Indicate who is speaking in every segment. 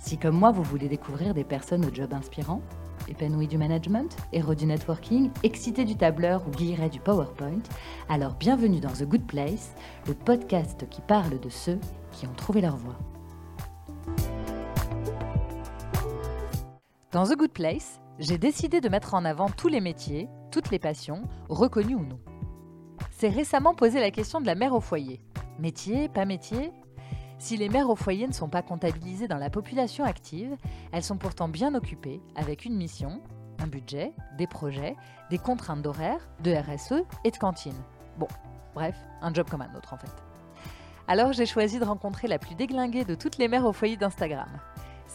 Speaker 1: Si comme moi vous voulez découvrir des personnes au job inspirant, épanouies du management, héros du networking, excités du tableur ou guillerets du PowerPoint, alors bienvenue dans The Good Place, le podcast qui parle de ceux qui ont trouvé leur voie. Dans The Good Place, j'ai décidé de mettre en avant tous les métiers, toutes les passions, reconnues ou non. C'est récemment posé la question de la mère au foyer. Métier, pas métier Si les mères au foyer ne sont pas comptabilisées dans la population active, elles sont pourtant bien occupées avec une mission, un budget, des projets, des contraintes d'horaire, de RSE et de cantine. Bon, bref, un job comme un autre en fait. Alors j'ai choisi de rencontrer la plus déglinguée de toutes les mères au foyer d'Instagram.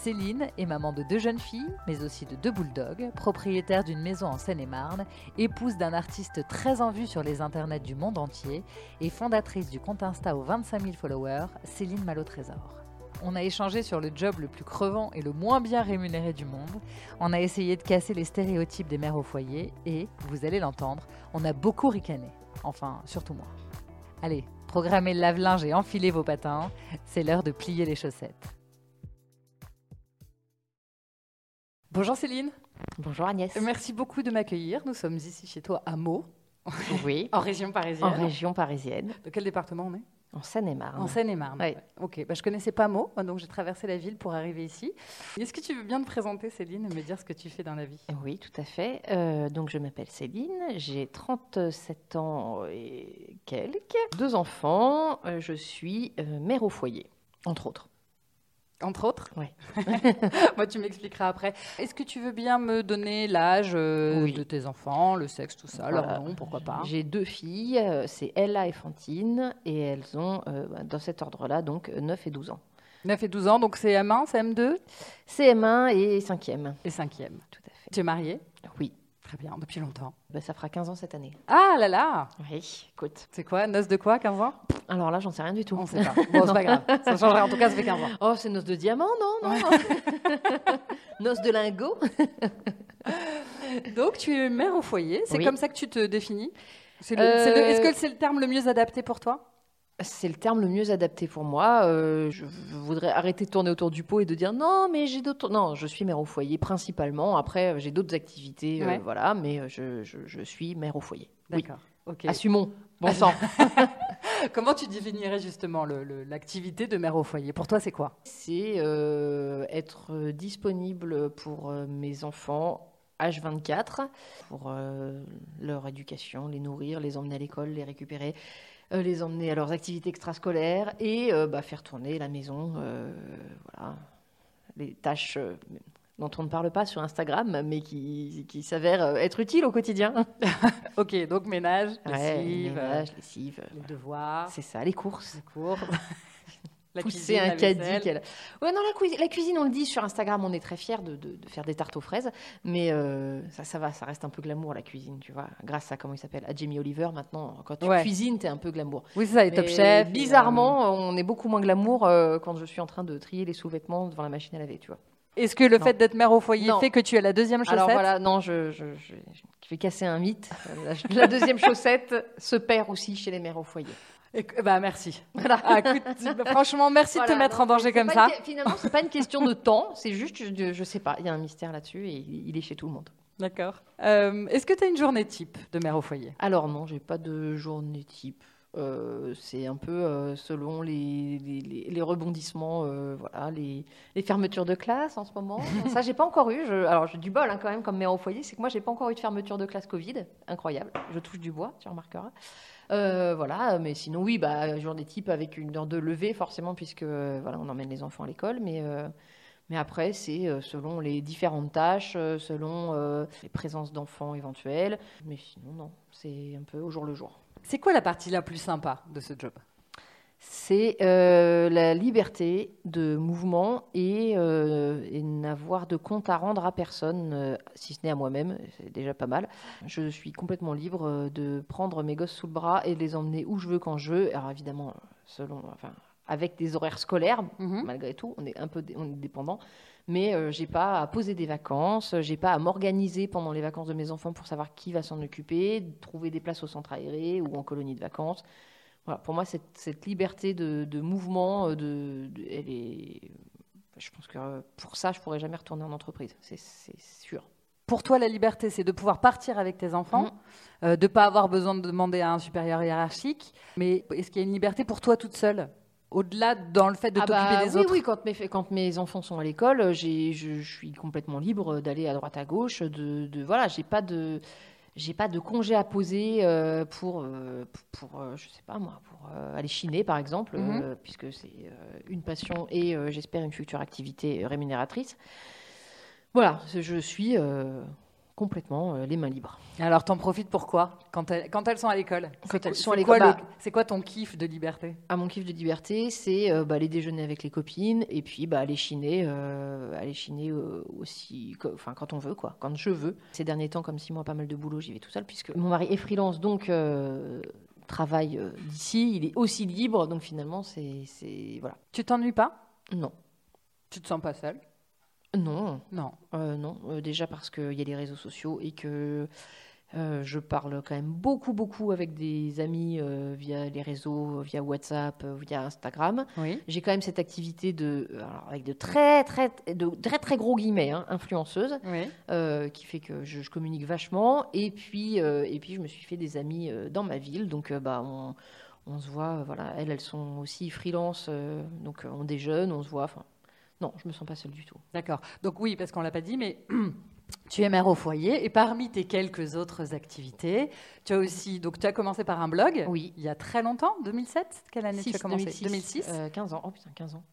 Speaker 1: Céline est maman de deux jeunes filles, mais aussi de deux bulldogs, propriétaire d'une maison en Seine-et-Marne, épouse d'un artiste très en vue sur les internets du monde entier et fondatrice du compte Insta aux 25 000 followers, Céline Malo-Trésor. On a échangé sur le job le plus crevant et le moins bien rémunéré du monde. On a essayé de casser les stéréotypes des mères au foyer et, vous allez l'entendre, on a beaucoup ricané. Enfin, surtout moi. Allez, programmez le lave-linge et enfilez vos patins. C'est l'heure de plier les chaussettes. Bonjour Céline.
Speaker 2: Bonjour Agnès.
Speaker 1: Merci beaucoup de m'accueillir. Nous sommes ici chez toi à Meaux.
Speaker 2: Oui.
Speaker 1: en région parisienne.
Speaker 2: En région parisienne.
Speaker 1: De quel département on est?
Speaker 2: En Seine-et-Marne.
Speaker 1: En Seine-et-Marne.
Speaker 2: Oui.
Speaker 1: Ok. Bah, je connaissais pas Meaux, donc j'ai traversé la ville pour arriver ici. Est-ce que tu veux bien te présenter, Céline, et me dire ce que tu fais dans la vie?
Speaker 2: Oui, tout à fait. Euh, donc je m'appelle Céline, j'ai 37 ans et quelques, deux enfants, euh, je suis euh, mère au foyer, entre autres.
Speaker 1: Entre autres
Speaker 2: Oui.
Speaker 1: Moi, tu m'expliqueras après. Est-ce que tu veux bien me donner l'âge euh,
Speaker 2: Oui.
Speaker 1: de tes enfants, le sexe, tout ça,
Speaker 2: Voilà.
Speaker 1: leur nom, pourquoi pas?
Speaker 2: J'ai deux filles, euh, c'est Ella et Fantine, et elles ont, euh, bah, dans cet ordre-là, donc 9 et 12 ans.
Speaker 1: 9 et 12 ans, donc c'est M1, c'est M2
Speaker 2: CM1 et 5e.
Speaker 1: et 5e.
Speaker 2: Tout à fait.
Speaker 1: Tu es mariée?
Speaker 2: Oui,
Speaker 1: Très bien, depuis longtemps.
Speaker 2: Bah, ça fera 15 ans cette année.
Speaker 1: Ah là là
Speaker 2: Oui, écoute.
Speaker 1: C'est quoi Noce de quoi, 15 ans?
Speaker 2: Alors là, j'en sais rien du tout.
Speaker 1: On sait pas. Bon, c'est pas grave. Ça changerait en tout cas, ça fait 15 ans.
Speaker 2: Oh, c'est noce de diamant, non, non Noce de lingot
Speaker 1: Donc, tu es mère au foyer. C'est
Speaker 2: Oui.
Speaker 1: comme ça que tu te définis?
Speaker 2: Euh,
Speaker 1: Est-ce que c'est le terme le mieux adapté pour toi?
Speaker 2: C'est le terme le mieux adapté pour moi. Euh, je voudrais arrêter de tourner autour du pot et de dire non, mais j'ai d'autres. Non, je suis mère au foyer principalement. Après, j'ai d'autres activités, euh, voilà, mais euh, je, je- je suis mère au foyer. Oui.
Speaker 1: D'accord.
Speaker 2: Assumons. Bon sang.
Speaker 1: Comment tu définirais justement l'activité de mère au foyer? Pour toi, c'est quoi?
Speaker 2: C'est euh, être disponible pour mes enfants H24, pour leur éducation, les nourrir, les emmener à l'école, les récupérer, les emmener à leurs activités extrascolaires et euh, bah, faire tourner la maison. euh, voilà, les tâches euh, dont on ne parle pas sur Instagram, mais qui, qui s'avèrent euh, être utiles au quotidien.
Speaker 1: Ok, donc ménage,
Speaker 2: Ouais,
Speaker 1: lessive,
Speaker 2: ménage, lessive,
Speaker 1: euh,
Speaker 2: euh,
Speaker 1: les devoirs,
Speaker 2: c'est ça, les courses.
Speaker 1: les cours, la
Speaker 2: pousser
Speaker 1: cuisine,
Speaker 2: un caddie. Ouais, non, la, cuisine, la cuisine, on le dit sur Instagram, on est très fiers de, de- de faire des tartes aux fraises, mais euh, ça, ça va, ça reste un peu glamour la cuisine, tu vois. Grâce à comment il s'appelle, à Jamie Oliver, maintenant, quand tu
Speaker 1: Ouais.
Speaker 2: cuisines, t'es un peu glamour.
Speaker 1: Oui, ça, les top chef.
Speaker 2: Bizarrement, on est beaucoup moins glamour euh, quand je suis en train de trier les sous-vêtements devant la machine à laver, tu vois.
Speaker 1: Est-ce que le
Speaker 2: Non.
Speaker 1: fait d'être mère au foyer
Speaker 2: Non.
Speaker 1: fait que tu as la deuxième chaussette?
Speaker 2: Alors voilà, non, je, je, je- je vais casser un mythe. La, la deuxième chaussette se perd aussi chez les mères au foyer.
Speaker 1: Et Bah merci.
Speaker 2: Voilà.
Speaker 1: Ah, écoute, franchement, merci de te mettre
Speaker 2: non,
Speaker 1: en danger comme ça.
Speaker 2: une finalement, c'est pas une question de temps, c'est juste, je, je sais pas, il y a un mystère là-dessus et il, est chez tout le monde.
Speaker 1: D'accord. Euh, Est-ce que tu as une journée type de mère au foyer?
Speaker 2: Alors non, j'ai pas de journée type. Euh, c'est un peu euh, selon les, les, les- les rebondissements, euh, voilà, les, les fermetures de classe en ce moment. Ça, j'ai pas encore eu. Je- alors, j'ai du bol hein, quand même comme mère au foyer, c'est que moi, j'ai pas encore eu de fermeture de classe Covid. Incroyable. Je touche du bois, tu remarqueras. Euh, voilà, mais sinon, oui, bah, journée type avec une heure de lever, forcément, puisque euh, voilà, on emmène les enfants à l'école, mais. euh, mais après, c'est selon les différentes tâches, selon les présences d'enfants éventuelles. Mais sinon, non, c'est un peu au jour le jour.
Speaker 1: C'est quoi la partie la plus sympa de ce job?
Speaker 2: C'est euh, la liberté de mouvement et, euh, et n'avoir de compte à rendre à personne, euh, si ce n'est à moi-même, c'est déjà pas mal. Je suis complètement libre de prendre mes gosses sous le bras et de les emmener où je veux, quand je veux. Alors évidemment, selon, enfin, avec des horaires scolaires,
Speaker 1: Mhm.
Speaker 2: malgré tout, on est un peu on est dépendant. Mais euh, j'ai pas à poser des vacances, j'ai pas à m'organiser pendant les vacances de mes enfants pour savoir qui va s'en occuper, trouver des places au centre aéré ou en colonie de vacances. Voilà, pour moi, cette, cette liberté de, de mouvement, euh, de, de- elle est. Je pense que euh, pour ça, je pourrais jamais retourner en entreprise, c'est sûr.
Speaker 1: Pour toi, la liberté, c'est de pouvoir partir avec tes enfants,
Speaker 2: Mhm.
Speaker 1: euh, de ne pas avoir besoin de demander à un supérieur hiérarchique. Mais est-ce qu'il y a une liberté pour toi toute seule Au-delà dans le fait de
Speaker 2: Ah
Speaker 1: t'occuper
Speaker 2: bah
Speaker 1: des
Speaker 2: oui,
Speaker 1: autres
Speaker 2: oui, quand mes, quand mes enfants sont à l'école, je suis complètement libre d'aller à droite à gauche. De, de voilà, j'ai pas de j'ai pas de congé à poser euh, pour euh, pour, pour, euh, je sais pas moi pour euh, aller chiner par exemple,
Speaker 1: Mhm.
Speaker 2: puisque c'est une passion et j'espère une future activité rémunératrice. Voilà, je suis complètement euh, les mains libres.
Speaker 1: Alors, t'en profites pour quoi? Quand elles, quand elles sont à l'école.
Speaker 2: Quand elles sont à l'école, bah-
Speaker 1: C'est quoi ton kiff de liberté?
Speaker 2: À mon kiff de liberté, c'est euh, bah, aller déjeuner avec les copines et puis bah, aller chiner, euh, aller chiner euh, aussi, enfin quand on veut quoi, quand je veux. Ces derniers temps, comme si moi pas mal de boulot, j'y vais tout seul puisque mon mari est freelance donc travaille d'ici, il est aussi libre donc finalement c'est c'est- voilà.
Speaker 1: Tu t'ennuies pas?
Speaker 2: Non,
Speaker 1: Tu te sens pas seule?
Speaker 2: Non,
Speaker 1: Non.
Speaker 2: Euh, non. Euh, déjà parce qu'il y a les réseaux sociaux et que euh, je parle quand même beaucoup beaucoup avec des amis via les réseaux, via WhatsApp, via Instagram.
Speaker 1: Oui.
Speaker 2: J'ai quand même cette activité de, alors avec de très très de très très gros guillemets, hein, influenceuse,
Speaker 1: Oui.
Speaker 2: qui fait que je, je communique vachement. Et puis et puis je me suis fait des amis dans ma ville, donc bah on, on se voit, voilà, elles elles sont aussi freelance, donc on déjeune, on se voit. Enfin, non, je me sens pas seule du tout.
Speaker 1: D'accord. Donc oui, parce qu'on l'a pas dit, mais tu es mère au foyer et parmi tes quelques autres activités, tu as aussi donc tu as commencé par un blog.
Speaker 2: Oui.
Speaker 1: Il y a très longtemps, 2007. Quelle année tu as commencé?
Speaker 2: 2006, euh, 15 ans. Oh putain, 15 ans.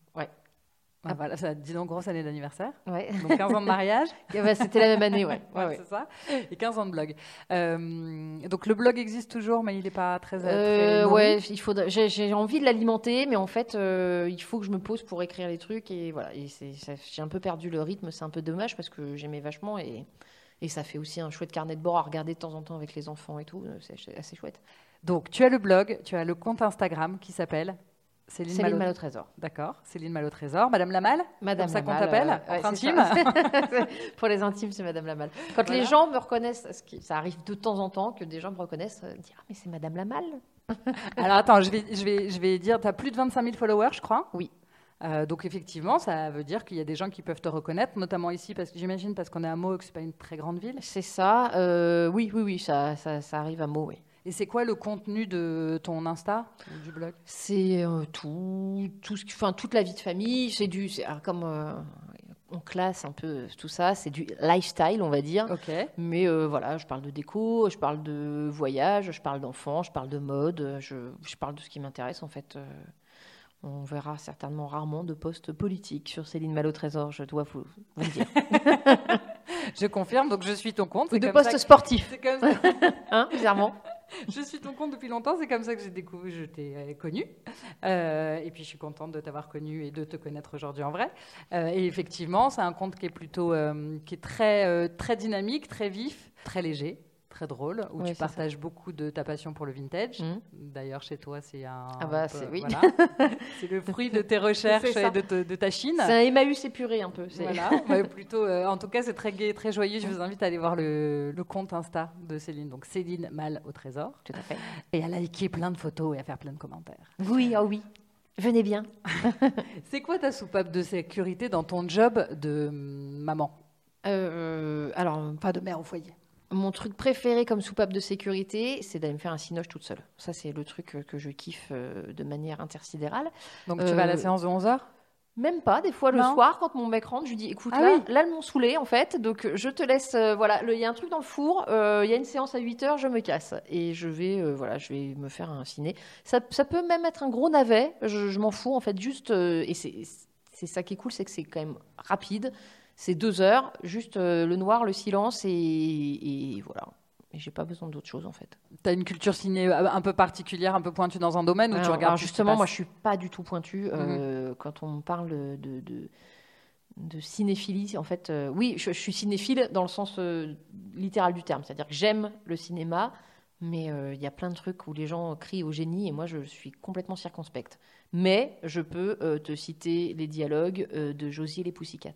Speaker 2: Ouais.
Speaker 1: Ah, voilà, ça dis donc grosse année d'anniversaire.
Speaker 2: Ouais.
Speaker 1: Donc 15 ans de mariage.
Speaker 2: Et bah, C'était la même année, ouais. ouais.
Speaker 1: C'est ça. Et 15 ans de blog. Euh, donc le blog existe toujours, mais il n'est pas très. très
Speaker 2: Euh, ouais, il faudrait. J'ai, envie de l'alimenter, mais en fait, euh, il faut que je me pose pour écrire les trucs et voilà. Et j'ai un peu perdu le rythme, c'est un peu dommage parce que j'aimais vachement et et ça fait aussi un chouette carnet de bord à regarder de temps en temps avec les enfants et tout. c'est assez chouette.
Speaker 1: Donc tu as le blog, tu as le compte Instagram qui s'appelle Céline,
Speaker 2: Céline
Speaker 1: Malo.
Speaker 2: Trésor.
Speaker 1: D'accord. Céline Malo Trésor. Madame Lamal.
Speaker 2: Madame
Speaker 1: Comme ça qu'on t'appelle,
Speaker 2: euh, ouais, c'est ça. Pour les intimes, c'est Madame Lamal. Quand
Speaker 1: Voilà.
Speaker 2: les gens me reconnaissent, ce qui- ça arrive de temps en temps que des gens me reconnaissent, euh, disent ah mais c'est Madame Lamal.
Speaker 1: Alors attends, je vais, je vais, je vais dire, tu as plus de 25 000 followers, je crois?
Speaker 2: Oui.
Speaker 1: Euh, donc effectivement, ça veut dire qu'il y a des gens qui peuvent te reconnaître, notamment ici, parce que j'imagine parce qu'on est à Meaux, que c'est pas une très grande ville?
Speaker 2: C'est ça. euh, oui, oui, oui, ça, ça, ça arrive à mot, oui.
Speaker 1: Et c'est quoi le contenu de ton Insta du blog?
Speaker 2: C'est euh, tout, tout ce qui- enfin, toute la vie de famille. C'est du, alors, comme euh, on classe un peu tout ça, c'est du lifestyle, on va dire.
Speaker 1: Ok.
Speaker 2: Mais euh, voilà, je parle de déco, je parle de voyage, je parle d'enfants, je parle de mode, je, je parle de ce qui m'intéresse en fait. on verra certainement rarement de posts politiques sur Céline Malo Trésor, je dois vous, vous le dire.
Speaker 1: Je confirme, donc je suis ton compte.
Speaker 2: Ou de
Speaker 1: que-
Speaker 2: sportifs,
Speaker 1: c'est comme ça-
Speaker 2: hein, bizarrement.
Speaker 1: Je suis ton compte depuis longtemps, c'est comme ça que j'ai découvert, je t'ai euh, connu. Euh, et puis je suis contente de t'avoir connu et de te connaître aujourd'hui en vrai. Euh, et effectivement, c'est un compte qui est plutôt, qui est très, très dynamique, très vif, très léger, très drôle, où
Speaker 2: Oui,
Speaker 1: tu
Speaker 2: ça.
Speaker 1: partages beaucoup de ta passion pour le vintage.
Speaker 2: Mhm.
Speaker 1: D'ailleurs, chez toi, c'est un.
Speaker 2: Ah bah, c'est- oui.
Speaker 1: voilà. c'est le fruit de tes recherches et de, te- de ta Chine.
Speaker 2: C'est un Emmaüs épuré un peu. c'est-
Speaker 1: Voilà, Ouais, plutôt. euh, en tout cas, c'est très gai, très joyeux. Je vous invite à aller voir le, le compte Insta de Céline. Donc Céline Mal au trésor.
Speaker 2: Tout à fait.
Speaker 1: Et à liker plein de photos et à faire plein de commentaires.
Speaker 2: Oui, ah oui. Venez bien.
Speaker 1: C'est quoi ta soupape de sécurité dans ton job de hum, maman?
Speaker 2: Euh, alors,
Speaker 1: Pas de mère au foyer.
Speaker 2: Mon truc préféré comme soupape de sécurité, c'est d'aller me faire un cinoche toute seule. Ça, c'est le truc euh, que je kiffe euh, de manière intersidérale.
Speaker 1: Donc tu vas à la
Speaker 2: Euh,
Speaker 1: séance de 11h
Speaker 2: Même pas, des fois le soir, quand mon mec rentre, je lui dis écoute,
Speaker 1: Ah
Speaker 2: là,
Speaker 1: oui.
Speaker 2: là, m'ont saoulé en fait, donc je te laisse. euh, voilà, il y a un truc dans le four, euh, il y a une séance à 8 heures, je me casse. Et je vais, euh, voilà, je vais me faire un ciné. Ça, ça peut même être un gros navet, je, je m'en fous en fait, juste. et c'est c'est ça qui est cool, c'est que c'est quand même rapide. C'est deux heures, juste euh, le noir, le silence et, et voilà. Mais j'ai pas besoin d'autre chose en fait.
Speaker 1: Tu as une culture ciné euh, un peu particulière, un peu pointue dans un domaine où tu regardes
Speaker 2: alors justement, moi je suis pas du tout pointue.
Speaker 1: Mhm.
Speaker 2: euh, Quand on parle de, de, de cinéphilie, en fait, euh, oui, je, je suis cinéphile dans le sens euh, littéral du terme. C'est-à-dire que j'aime le cinéma, mais euh, il y a plein de trucs où les gens crient au génie et moi je suis complètement circonspecte. Mais je peux euh, te citer les dialogues euh, de Josie et les Pussycat.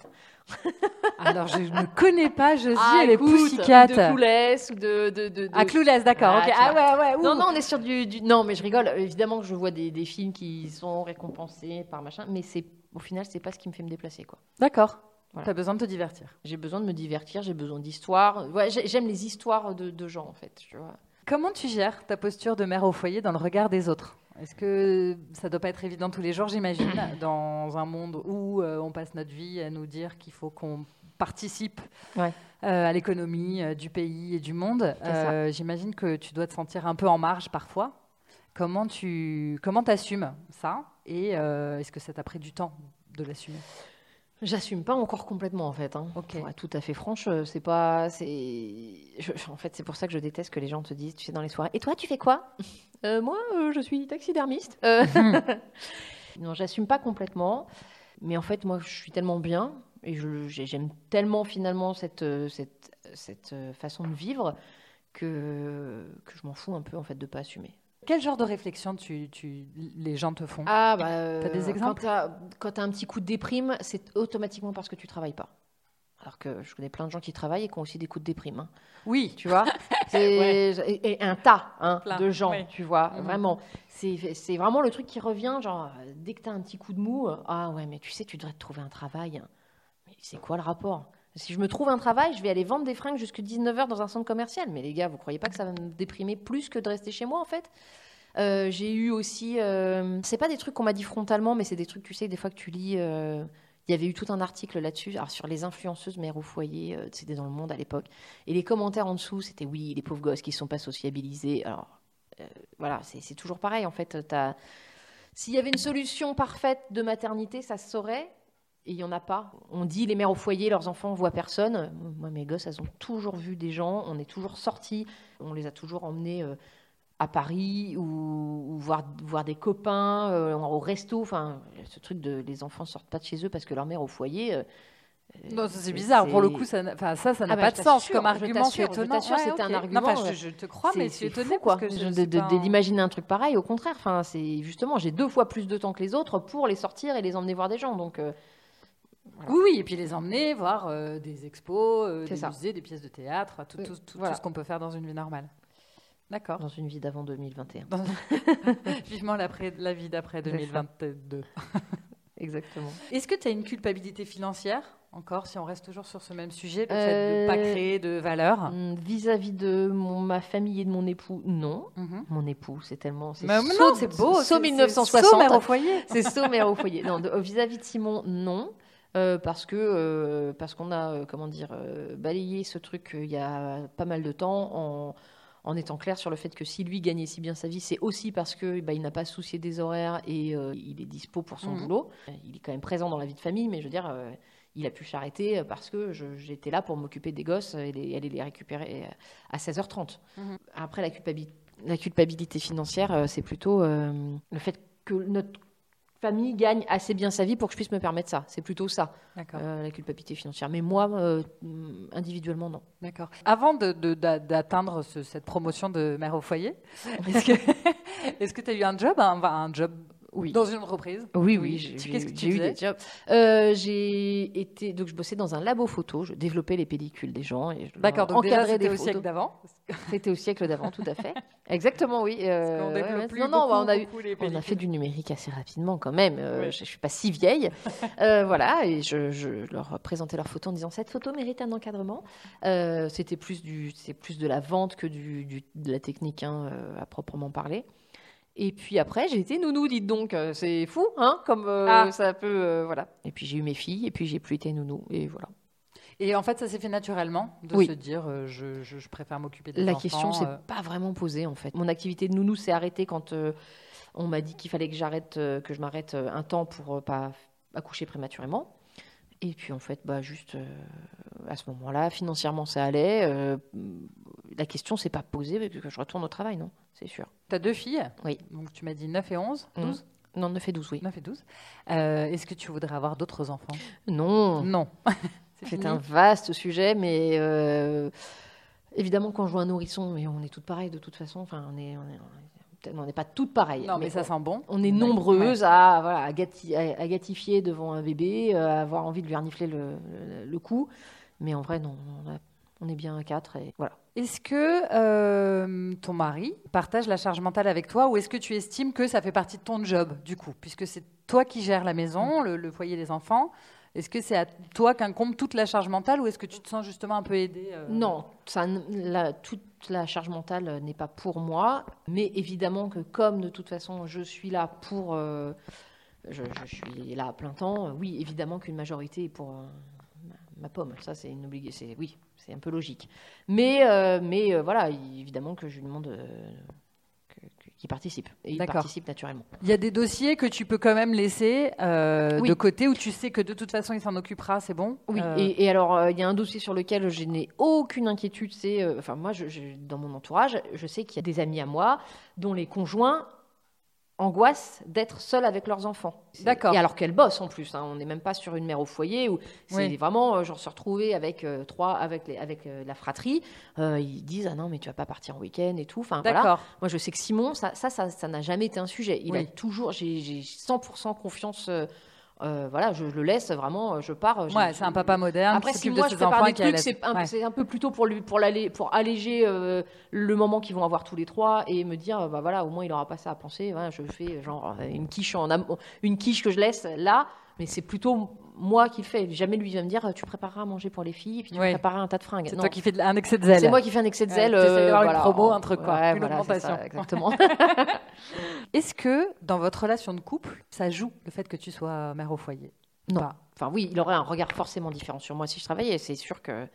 Speaker 1: Alors, je ne connais pas Josie
Speaker 2: Ah,
Speaker 1: et les
Speaker 2: écoute,
Speaker 1: Pussycat.
Speaker 2: De Clueless ou de. de, de, de-
Speaker 1: Ah, d'accord.
Speaker 2: Ah,
Speaker 1: Ah, ouais, ouais. ouh.
Speaker 2: Non, non, on est sur du, du- Non, mais je rigole. Évidemment que je vois des, des films qui sont récompensés par machin, mais c'est au final, c'est pas ce qui me fait me déplacer, quoi.
Speaker 1: D'accord.
Speaker 2: Voilà.
Speaker 1: Tu as besoin de te divertir.
Speaker 2: J'ai besoin de me divertir, j'ai besoin d'histoires. Ouais, j'aime les histoires de, de gens, en fait. Tu vois.
Speaker 1: Comment tu gères ta posture de mère au foyer dans le regard des autres? Est-ce que ça doit pas être évident tous les jours, j'imagine, dans un monde où euh, on passe notre vie à nous dire qu'il faut qu'on participe
Speaker 2: Ouais.
Speaker 1: euh, à l'économie euh, du pays et du monde J'imagine que tu dois te sentir un peu en marge parfois. Comment tu comment assumes ça Et est-ce que ça t'a pris du temps de l'assumer?
Speaker 2: J'assume pas encore complètement, en fait. Hein.
Speaker 1: Ok.
Speaker 2: Pour être tout à fait franche, euh, c'est pas. c'est En fait, c'est pour ça que je déteste que les gens te disent, tu sais, dans les soirées. Et toi, tu fais quoi? Euh, Moi, euh, je suis taxidermiste. Euh, non, j'assume pas complètement. Mais en fait, moi, je suis tellement bien et j'aime tellement finalement cette, cette, cette façon de vivre que, que je m'en fous un peu en fait de pas assumer.
Speaker 1: Quel genre de réflexion tu, tu- les gens te font?
Speaker 2: Ah, bah. euh,
Speaker 1: T'as des exemples?
Speaker 2: Quand tu as, un petit coup de déprime, c'est automatiquement parce que tu travailles pas. Alors que je connais plein de gens qui travaillent et qui ont aussi des coups de déprime. hein.
Speaker 1: Oui.
Speaker 2: Tu vois?
Speaker 1: Ouais.
Speaker 2: et, et un tas hein, de gens,
Speaker 1: ouais.
Speaker 2: tu vois.
Speaker 1: Mhm.
Speaker 2: Vraiment. C'est vraiment le truc qui revient. Genre, euh, dès que tu as un petit coup de mou, euh, ah ouais, mais tu sais, tu devrais te trouver un travail. Mais c'est quoi le rapport? Si je me trouve un travail, je vais aller vendre des fringues jusqu'à 19h dans un centre commercial. Mais les gars, vous croyez pas que ça va me déprimer plus que de rester chez moi, en fait? Euh, j'ai eu aussi, euh, c'est pas des trucs qu'on m'a dit frontalement, mais c'est des trucs, tu sais, des fois que tu lis. euh, il y avait eu tout un article là-dessus, sur les influenceuses mères au foyer, euh, c'était dans le monde à l'époque. Et les commentaires en dessous, c'était oui, les pauvres gosses qui ne sont pas sociabilisés. Alors, voilà, c'est toujours pareil en fait. S'il y avait une solution parfaite de maternité, ça se saurait. Et il n'y en a pas. On dit les mères au foyer, leurs enfants voient personne. Moi, mes gosses, elles ont toujours vu des gens. On est toujours sortis. On les a toujours emmenés euh, à Paris ou, ou voir, voir des copains euh, au resto. Enfin, ce truc de les enfants sortent pas de chez eux parce que leur mère au foyer. euh,
Speaker 1: Non, c'est bizarre. Pour le coup, ça, ça, ça n'a
Speaker 2: Ah bah,
Speaker 1: pas de sens comme argument.
Speaker 2: T'assure, je t'assure,
Speaker 1: Ouais,
Speaker 2: c'était un
Speaker 1: ok.
Speaker 2: argument,
Speaker 1: Non, je, je te crois, mais je suis
Speaker 2: c'est
Speaker 1: étonnée
Speaker 2: quoi,
Speaker 1: un-
Speaker 2: d'imaginer un truc pareil. Au contraire, enfin, c'est justement, j'ai deux fois plus de temps que les autres pour les sortir et les emmener voir des gens. Donc, euh,
Speaker 1: Oui, oui, et puis les emmener voir euh, des expos, euh, des
Speaker 2: ça.
Speaker 1: musées, des pièces de théâtre, tout,
Speaker 2: Euh,
Speaker 1: tout- tout ce qu'on peut faire dans une vie normale. D'accord.
Speaker 2: dans une vie d'avant 2021.
Speaker 1: Dans- Vivement la vie d'après
Speaker 2: C'est ça.
Speaker 1: 2022.
Speaker 2: Exactement.
Speaker 1: Est-ce que tu as une culpabilité financière encore, si on reste toujours sur ce même sujet, le fait de ne pas
Speaker 2: Euh,
Speaker 1: créer de valeur?
Speaker 2: Hum, Vis-à-vis de mon- ma famille et de mon époux, non.
Speaker 1: Mhm.
Speaker 2: Mon époux, c'est tellement. C'est
Speaker 1: Mais
Speaker 2: saut-
Speaker 1: non, c'est beau.
Speaker 2: saut
Speaker 1: c'est- c'est
Speaker 2: 1960.
Speaker 1: saut mère au foyer.
Speaker 2: C'est sommaire au foyer. Non, de- vis-à-vis de Simon, non. Euh, parce que euh, parce qu'on a euh, comment dire balayé ce truc il y a pas mal de temps en, en étant clair sur le fait que si lui gagnait si bien sa vie, c'est aussi parce que bah, il n'a pas soucier des horaires et il est dispo pour son
Speaker 1: Mhm.
Speaker 2: boulot. Il est quand même présent dans la vie de famille, mais je veux dire, il a pu s'arrêter parce que j'étais là pour m'occuper des gosses et les- aller les récupérer à 16h30.
Speaker 1: Mhm.
Speaker 2: Après, la, culpabi- la culpabilité financière, c'est plutôt le fait que notre famille gagne assez bien sa vie pour que je puisse me permettre ça. C'est plutôt ça, euh, la culpabilité financière. Mais moi, euh, individuellement, non.
Speaker 1: D'accord. Avant d'atteindre ce- cette promotion de mère au foyer, est-ce que tu as eu un job, un, un job
Speaker 2: Oui.
Speaker 1: dans une entreprise
Speaker 2: Oui,
Speaker 1: Oui.
Speaker 2: oui.
Speaker 1: qu'est-ce que tu
Speaker 2: eu des jobs. Euh, j'ai été donc je bossais dans un labo photo. Je développais les pellicules des gens et
Speaker 1: D'accord, donc déjà c'était au siècle d'avant.
Speaker 2: C'était au siècle d'avant, tout à fait. Exactement, oui. euh,
Speaker 1: On
Speaker 2: ouais,
Speaker 1: développe
Speaker 2: ouais.
Speaker 1: plus
Speaker 2: non, non,
Speaker 1: beaucoup,
Speaker 2: on a eu,
Speaker 1: beaucoup les
Speaker 2: On a fait du numérique assez rapidement quand même. Euh,
Speaker 1: Oui.
Speaker 2: Je ne suis pas si vieille. Euh, voilà, et je, je leur présentais leurs photos en disant cette photo mérite un encadrement. C'était plus, du, c'est plus de la vente que du, du- de la technique hein, à proprement parler. Et puis après, j'ai été nounou, dites donc. Euh, C'est fou, hein, comme euh,
Speaker 1: Ah.
Speaker 2: ça peut. euh, voilà. Et puis j'ai eu mes filles, et puis j'ai plus été nounou. Et voilà.
Speaker 1: Et en fait, ça s'est fait naturellement de
Speaker 2: Oui.
Speaker 1: se dire euh, je, je- je préfère m'occuper des
Speaker 2: La
Speaker 1: enfants.
Speaker 2: question s'est pas vraiment posée en fait. Mon activité de nounou s'est arrêtée quand on m'a dit qu'il fallait que j'arrête, que je m'arrête un temps pour pas accoucher prématurément. Et puis en fait, bah, juste euh, à ce moment-là, financièrement, ça allait. euh, la question s'est pas posée que je retourne au travail, non, c'est sûr.
Speaker 1: Tu as deux filles
Speaker 2: Oui.
Speaker 1: Donc tu m'as dit 9 et 11,
Speaker 2: Mhm.
Speaker 1: 12
Speaker 2: Non, 9 et 12, oui.
Speaker 1: 9 et 12. Euh, Est-ce que tu voudrais avoir d'autres enfants?
Speaker 2: Non,
Speaker 1: Non.
Speaker 2: c'est un vaste sujet, mais euh, évidemment, quand je vois un nourrisson, mais on est toutes pareilles de toute façon. Enfin, on est, on est- on n'est pas toutes pareilles.
Speaker 1: Non, mais, ça sent bon.
Speaker 2: On est
Speaker 1: Ouais.
Speaker 2: nombreuses à, voilà, à, gati- à- à gatifier devant un bébé, euh, à avoir envie de lui renifler le, le, le cou. Mais en vrai, non, on, a- on est bien à quatre et voilà.
Speaker 1: Est-ce que euh, ton mari partage la charge mentale avec toi ou est-ce que tu estimes que ça fait partie de ton job, du coup, puisque c'est toi qui gères la maison, le, le foyer des enfants Est-ce que c'est à toi qu'incombe toute la charge mentale ou est-ce que tu te sens justement un peu aidée euh,
Speaker 2: Non, ça, n- la- toute la charge mentale n'est pas pour moi, mais évidemment que comme de toute façon je suis là pour, euh, je, je suis là à plein temps, oui, évidemment qu'une majorité est pour ma, ma pomme. Ça, c'est une obligation. Oui, c'est un peu logique. Mais, euh, mais euh, voilà, évidemment que je lui demande euh, qu'il participe. Et il participe naturellement.
Speaker 1: Il y a des dossiers que tu peux quand même laisser euh,
Speaker 2: Oui.
Speaker 1: de côté où tu sais que de toute façon il s'en occupera, c'est bon
Speaker 2: Oui, et, et alors il y a un dossier sur lequel je n'ai aucune inquiétude. C'est, enfin moi, je, je- dans mon entourage, je sais qu'il y a des amis à moi dont les conjoints angoissent d'être seuls avec leurs enfants.
Speaker 1: D'accord.
Speaker 2: Et alors qu'elles bossent en plus. hein. on n'est même pas sur une mère au foyer où c'est
Speaker 1: Oui.
Speaker 2: vraiment, euh, genre se retrouver avec euh, trois, avec les, avec euh, la fratrie. ils disent ah non mais tu vas pas partir en week-end et tout. Enfin voilà.
Speaker 1: D'accord.
Speaker 2: Moi, je sais que Simon, ça, ça, ça, n'a jamais été un sujet. Il a toujours, j'ai j'ai 100% confiance. Euh, voilà, je le laisse vraiment, euh, je pars. euh,
Speaker 1: Ouais, c'est un papa moderne
Speaker 2: Après,
Speaker 1: qui
Speaker 2: si moi
Speaker 1: de
Speaker 2: je prépare des trucs, c'est un,
Speaker 1: Ouais.
Speaker 2: un peu plutôt pour, lui, pour, l'aller- pour alléger euh, le moment qu'ils vont avoir tous les trois et me dire, euh, bah voilà, au moins il n'aura pas ça à penser. Voilà, je fais genre une quiche en une quiche que je laisse là, mais c'est plutôt moi qui le fais. Jamais lui va me dire, tu prépareras à manger pour les filles et puis tu prépareras un tas de fringues.
Speaker 1: C'est toi qui fais de- un excès de zèle.
Speaker 2: C'est moi qui fais un excès de
Speaker 1: Ouais,
Speaker 2: zèle.
Speaker 1: t'essayes
Speaker 2: euh,
Speaker 1: d'avoir une
Speaker 2: voilà,
Speaker 1: promo, un truc, quoi,
Speaker 2: ouais,
Speaker 1: une
Speaker 2: voilà, c'est ça,
Speaker 1: augmentation.
Speaker 2: exactement.
Speaker 1: Est-ce que dans votre relation de couple, ça joue le fait que tu sois mère au foyer
Speaker 2: Non.
Speaker 1: Pas?
Speaker 2: Enfin oui, il aurait un regard forcément différent sur moi si je travaillais. C'est sûr que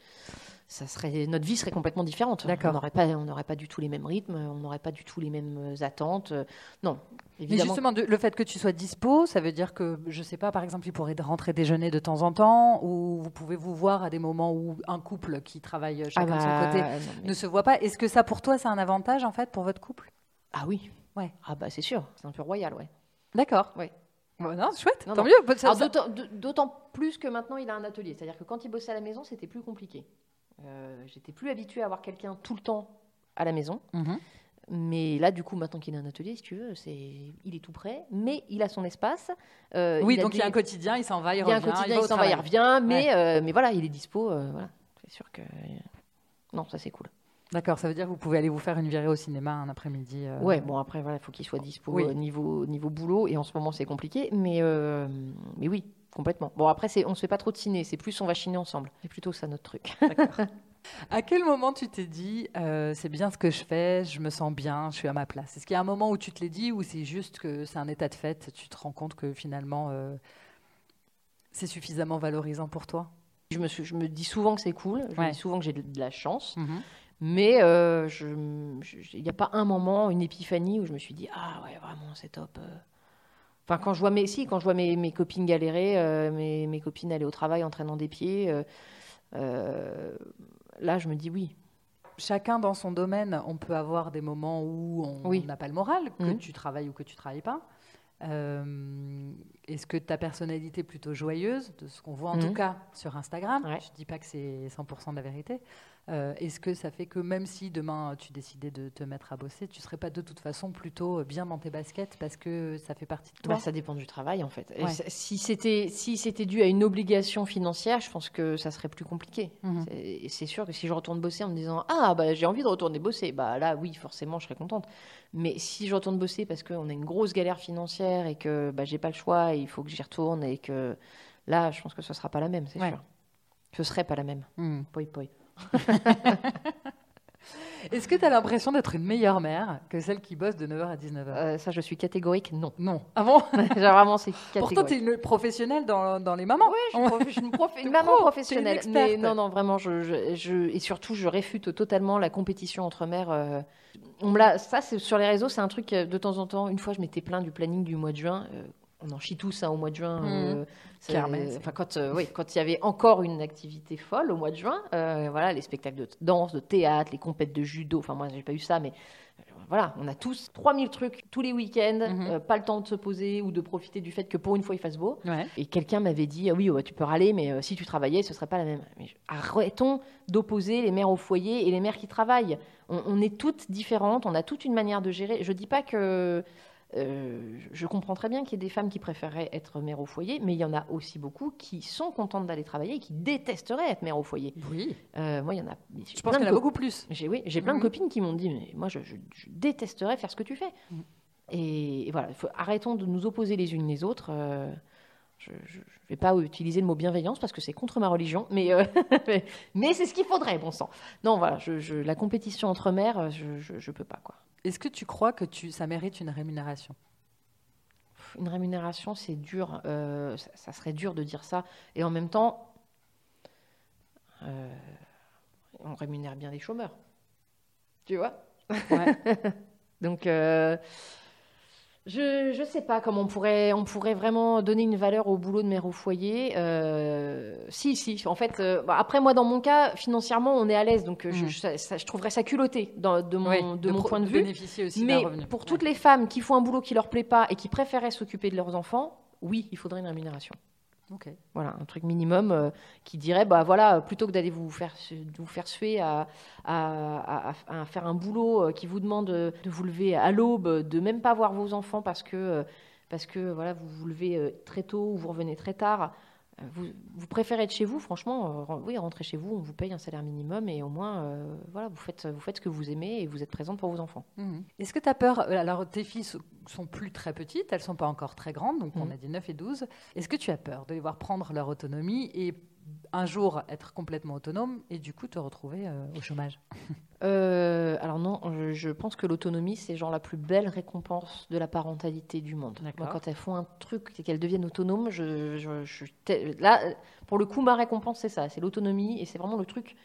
Speaker 2: ça serait notre vie serait complètement différente. On n'aurait pas, on n'aurait pas du tout les mêmes rythmes, on n'aurait pas du tout les mêmes euh, attentes. Euh, Non,
Speaker 1: Mais
Speaker 2: évidemment.
Speaker 1: justement, de- le fait que tu sois dispo, ça veut dire que, je sais pas, par exemple, il pourrait rentrer déjeuner de temps en temps, ou vous pouvez vous voir à des moments où un couple qui travaille chacun
Speaker 2: ah
Speaker 1: de son
Speaker 2: bah,
Speaker 1: côté
Speaker 2: non, mais-
Speaker 1: ne se voit pas. Est-ce que ça, pour toi, c'est un avantage, en fait, pour votre couple?
Speaker 2: Ah oui.
Speaker 1: Ouais.
Speaker 2: Ah bah c'est sûr, c'est un peu royal, ouais.
Speaker 1: D'accord.
Speaker 2: Ouais.
Speaker 1: Bon, non, chouette,
Speaker 2: Non,
Speaker 1: tant
Speaker 2: non.
Speaker 1: mieux. Bah,
Speaker 2: D'autant plus que maintenant il a un atelier. C'est-à-dire que quand il bossait à la maison, c'était plus compliqué. Euh, J'étais plus habituée à avoir quelqu'un tout le temps à la maison.
Speaker 1: Mhm.
Speaker 2: Mais là, du coup, maintenant qu'il a un atelier, si tu veux, c'est, il est tout prêt, mais il a son espace. Euh,
Speaker 1: Oui, donc il y a un quotidien, il s'en va, il,
Speaker 2: il y a un
Speaker 1: revient,
Speaker 2: quotidien, il
Speaker 1: au
Speaker 2: s'en va, il revient, mais, euh, mais voilà, il est dispo. euh, voilà. C'est sûr que. Non, ça c'est cool.
Speaker 1: D'accord, ça veut dire que vous pouvez aller vous faire une virée au cinéma un après-midi. euh,
Speaker 2: Ouais, bon, après, voilà, il faut qu'il soit dispo
Speaker 1: Oui.
Speaker 2: euh, niveau, niveau boulot, et en ce moment, c'est compliqué, mais, euh, mais oui, complètement. Bon, après, on se fait pas trop de ciné, c'est plus on va chiner ensemble. C'est plutôt ça notre truc.
Speaker 1: À quel moment tu t'es dit, euh, c'est bien ce que je fais, je me sens bien, je suis à ma place? Est-ce qu'il y a un moment où tu te l'es dit ou c'est juste que c'est un état de fait, tu te rends compte que finalement euh, c'est suffisamment valorisant pour toi?
Speaker 2: Je, me suis- je me dis souvent que c'est cool, je
Speaker 1: Ouais.
Speaker 2: me dis souvent que j'ai de, de la chance,
Speaker 1: Mhm.
Speaker 2: mais euh, il n'y a pas un moment, une épiphanie où je me suis dit, ah ouais, vraiment, c'est top. Enfin, quand je vois mes, si, quand je vois mes, mes copines galérer, euh, mes, mes copines aller au travail en traînant des pieds, euh, euh, là, je me dis oui.
Speaker 1: Chacun dans son domaine, on peut avoir des moments où on
Speaker 2: Oui.
Speaker 1: n'a pas le moral, que
Speaker 2: Mhm.
Speaker 1: tu travailles ou que tu travailles pas. Est-ce que ta personnalité est plutôt joyeuse, de ce qu'on voit en
Speaker 2: Mhm.
Speaker 1: tout cas sur Instagram?
Speaker 2: Ouais.
Speaker 1: Je dis pas que c'est 100% de la vérité. Euh, Est-ce que ça fait que même si demain tu décidais de te mettre à bosser, tu serais pas de toute façon plutôt bien dans tes baskets parce que ça fait partie de toi
Speaker 2: Bah, ça dépend du travail en fait.
Speaker 1: Ouais.
Speaker 2: Si c'était si c'était dû à une obligation financière, je pense que ça serait plus compliqué.
Speaker 1: Mhm.
Speaker 2: C'est- sûr que si je retourne bosser en me disant ah bah j'ai envie de retourner bosser, bah là oui forcément je serais contente. Mais si je retourne bosser parce qu'on a une grosse galère financière et que bah, j'ai pas le choix, et il faut que j'y retourne et que là je pense que ce sera pas la même, c'est
Speaker 1: Ouais.
Speaker 2: sûr. Ce serait pas la même.
Speaker 1: Mhm.
Speaker 2: Poi poi.
Speaker 1: Est-ce que tu as l'impression d'être une meilleure mère que celle qui bosse de 9h à 19h
Speaker 2: Euh, ça je suis catégorique non.
Speaker 1: Non. Ah bon?
Speaker 2: Vraiment c'est
Speaker 1: Pourtant,
Speaker 2: catégorique.
Speaker 1: tu es une professionnelle dans, dans les mamans.
Speaker 2: Oui, je suis, prof- je suis une, prof- une
Speaker 1: T'es
Speaker 2: maman
Speaker 1: pro,
Speaker 2: professionnelle.
Speaker 1: une
Speaker 2: Mais
Speaker 1: experte.
Speaker 2: non, non, vraiment, je, je, je- et surtout, je réfute totalement la compétition entre mères. euh. On me ça, sur les réseaux, c'est un truc euh, de temps en temps. Une fois, je m'étais plaint du planning du mois de juin. euh, on en chie tous hein, au mois de juin.
Speaker 1: Mhm.
Speaker 2: euh, enfin, quand, euh, oui, quand il y avait encore une activité folle au mois de juin, euh, voilà, les spectacles de danse, de théâtre, les compètes de judo. Enfin, moi, j'ai pas eu ça, mais voilà, on a tous 3000 trucs tous les week-ends, euh, pas le temps de se poser ou de profiter du fait que pour une fois il fasse beau.
Speaker 1: Ouais.
Speaker 2: Et quelqu'un m'avait dit ah oui, ouais, tu peux râler, mais euh, si tu travaillais, ce serait pas la même. Mais je- arrêtons d'opposer les mères au foyer et les mères qui travaillent. On, on est toutes différentes, on a toute une manière de gérer. Je dis pas que euh, je comprends très bien qu'il y ait des femmes qui préféreraient être mère au foyer, mais il y en a aussi beaucoup qui sont contentes d'aller travailler et qui détesteraient être mère au foyer.
Speaker 1: Oui.
Speaker 2: Euh, moi, il y en a.
Speaker 1: Je pense qu'il y en a beaucoup plus.
Speaker 2: j'ai oui, j'ai plein de copines qui m'ont dit mais moi je, je- je détesterais faire ce que tu fais.
Speaker 1: Mhm.
Speaker 2: Et, et voilà, faut- arrêtons de nous opposer les unes les autres. euh, je ne vais pas utiliser le mot bienveillance parce que c'est contre ma religion, mais, euh, mais, mais c'est ce qu'il faudrait, bon sang. Non, voilà, je, je- la compétition entre mères, je, je peux pas quoi.
Speaker 1: Est-ce que tu crois que tu, ça mérite une rémunération?
Speaker 2: Une rémunération, c'est dur. euh, ça, ça serait dur de dire ça. Et en même temps, euh, on rémunère bien les chômeurs. Tu vois?
Speaker 1: Ouais.
Speaker 2: Donc, euh, je ne sais pas comment on pourrait, on pourrait vraiment donner une valeur au boulot de mère au foyer. Euh, si, si. En fait, euh, bah, après, moi, dans mon cas, financièrement, on est à l'aise. Donc, euh, je,
Speaker 1: Mhm.
Speaker 2: je, ça- je trouverais ça culotté dans- de mon,
Speaker 1: Ouais,
Speaker 2: de mon
Speaker 1: pro-
Speaker 2: point de vue.
Speaker 1: aussi
Speaker 2: Mais
Speaker 1: revenu.
Speaker 2: pour
Speaker 1: Ouais.
Speaker 2: toutes les femmes qui font un boulot qui leur plaît pas et qui préféraient s'occuper de leurs enfants, oui, il faudrait une rémunération. Voilà, un truc minimum euh, qui dirait, bah voilà, plutôt que d'aller vous faire, vous faire suer à, à- faire un boulot euh, qui vous demande de vous lever à l'aube, de même pas voir vos enfants parce que, euh, parce que voilà, vous vous levez très tôt ou vous revenez très tard. Vous, vous préférez être chez vous, franchement, euh, oui, rentrez chez vous, on vous paye un salaire minimum et au moins, euh, voilà, vous faites, vous faites ce que vous aimez et vous êtes présente pour vos enfants.
Speaker 1: Mhm. Est-ce que tu as peur euh, Alors, tes filles so- sont plus très petites, elles sont pas encore très grandes, donc on
Speaker 2: Mhm.
Speaker 1: a dit 9 et 12. Est-ce que tu as peur de les voir prendre leur autonomie et un jour être complètement autonome et du coup te retrouver euh, au chômage
Speaker 2: Euh, alors non, je, je pense que l'autonomie, c'est genre la plus belle récompense de la parentalité du monde. Moi, quand elles font un truc et qu'elles deviennent autonomes, je, je- je suis te- là, pour le coup, ma récompense, c'est ça, c'est l'autonomie et c'est vraiment le truc.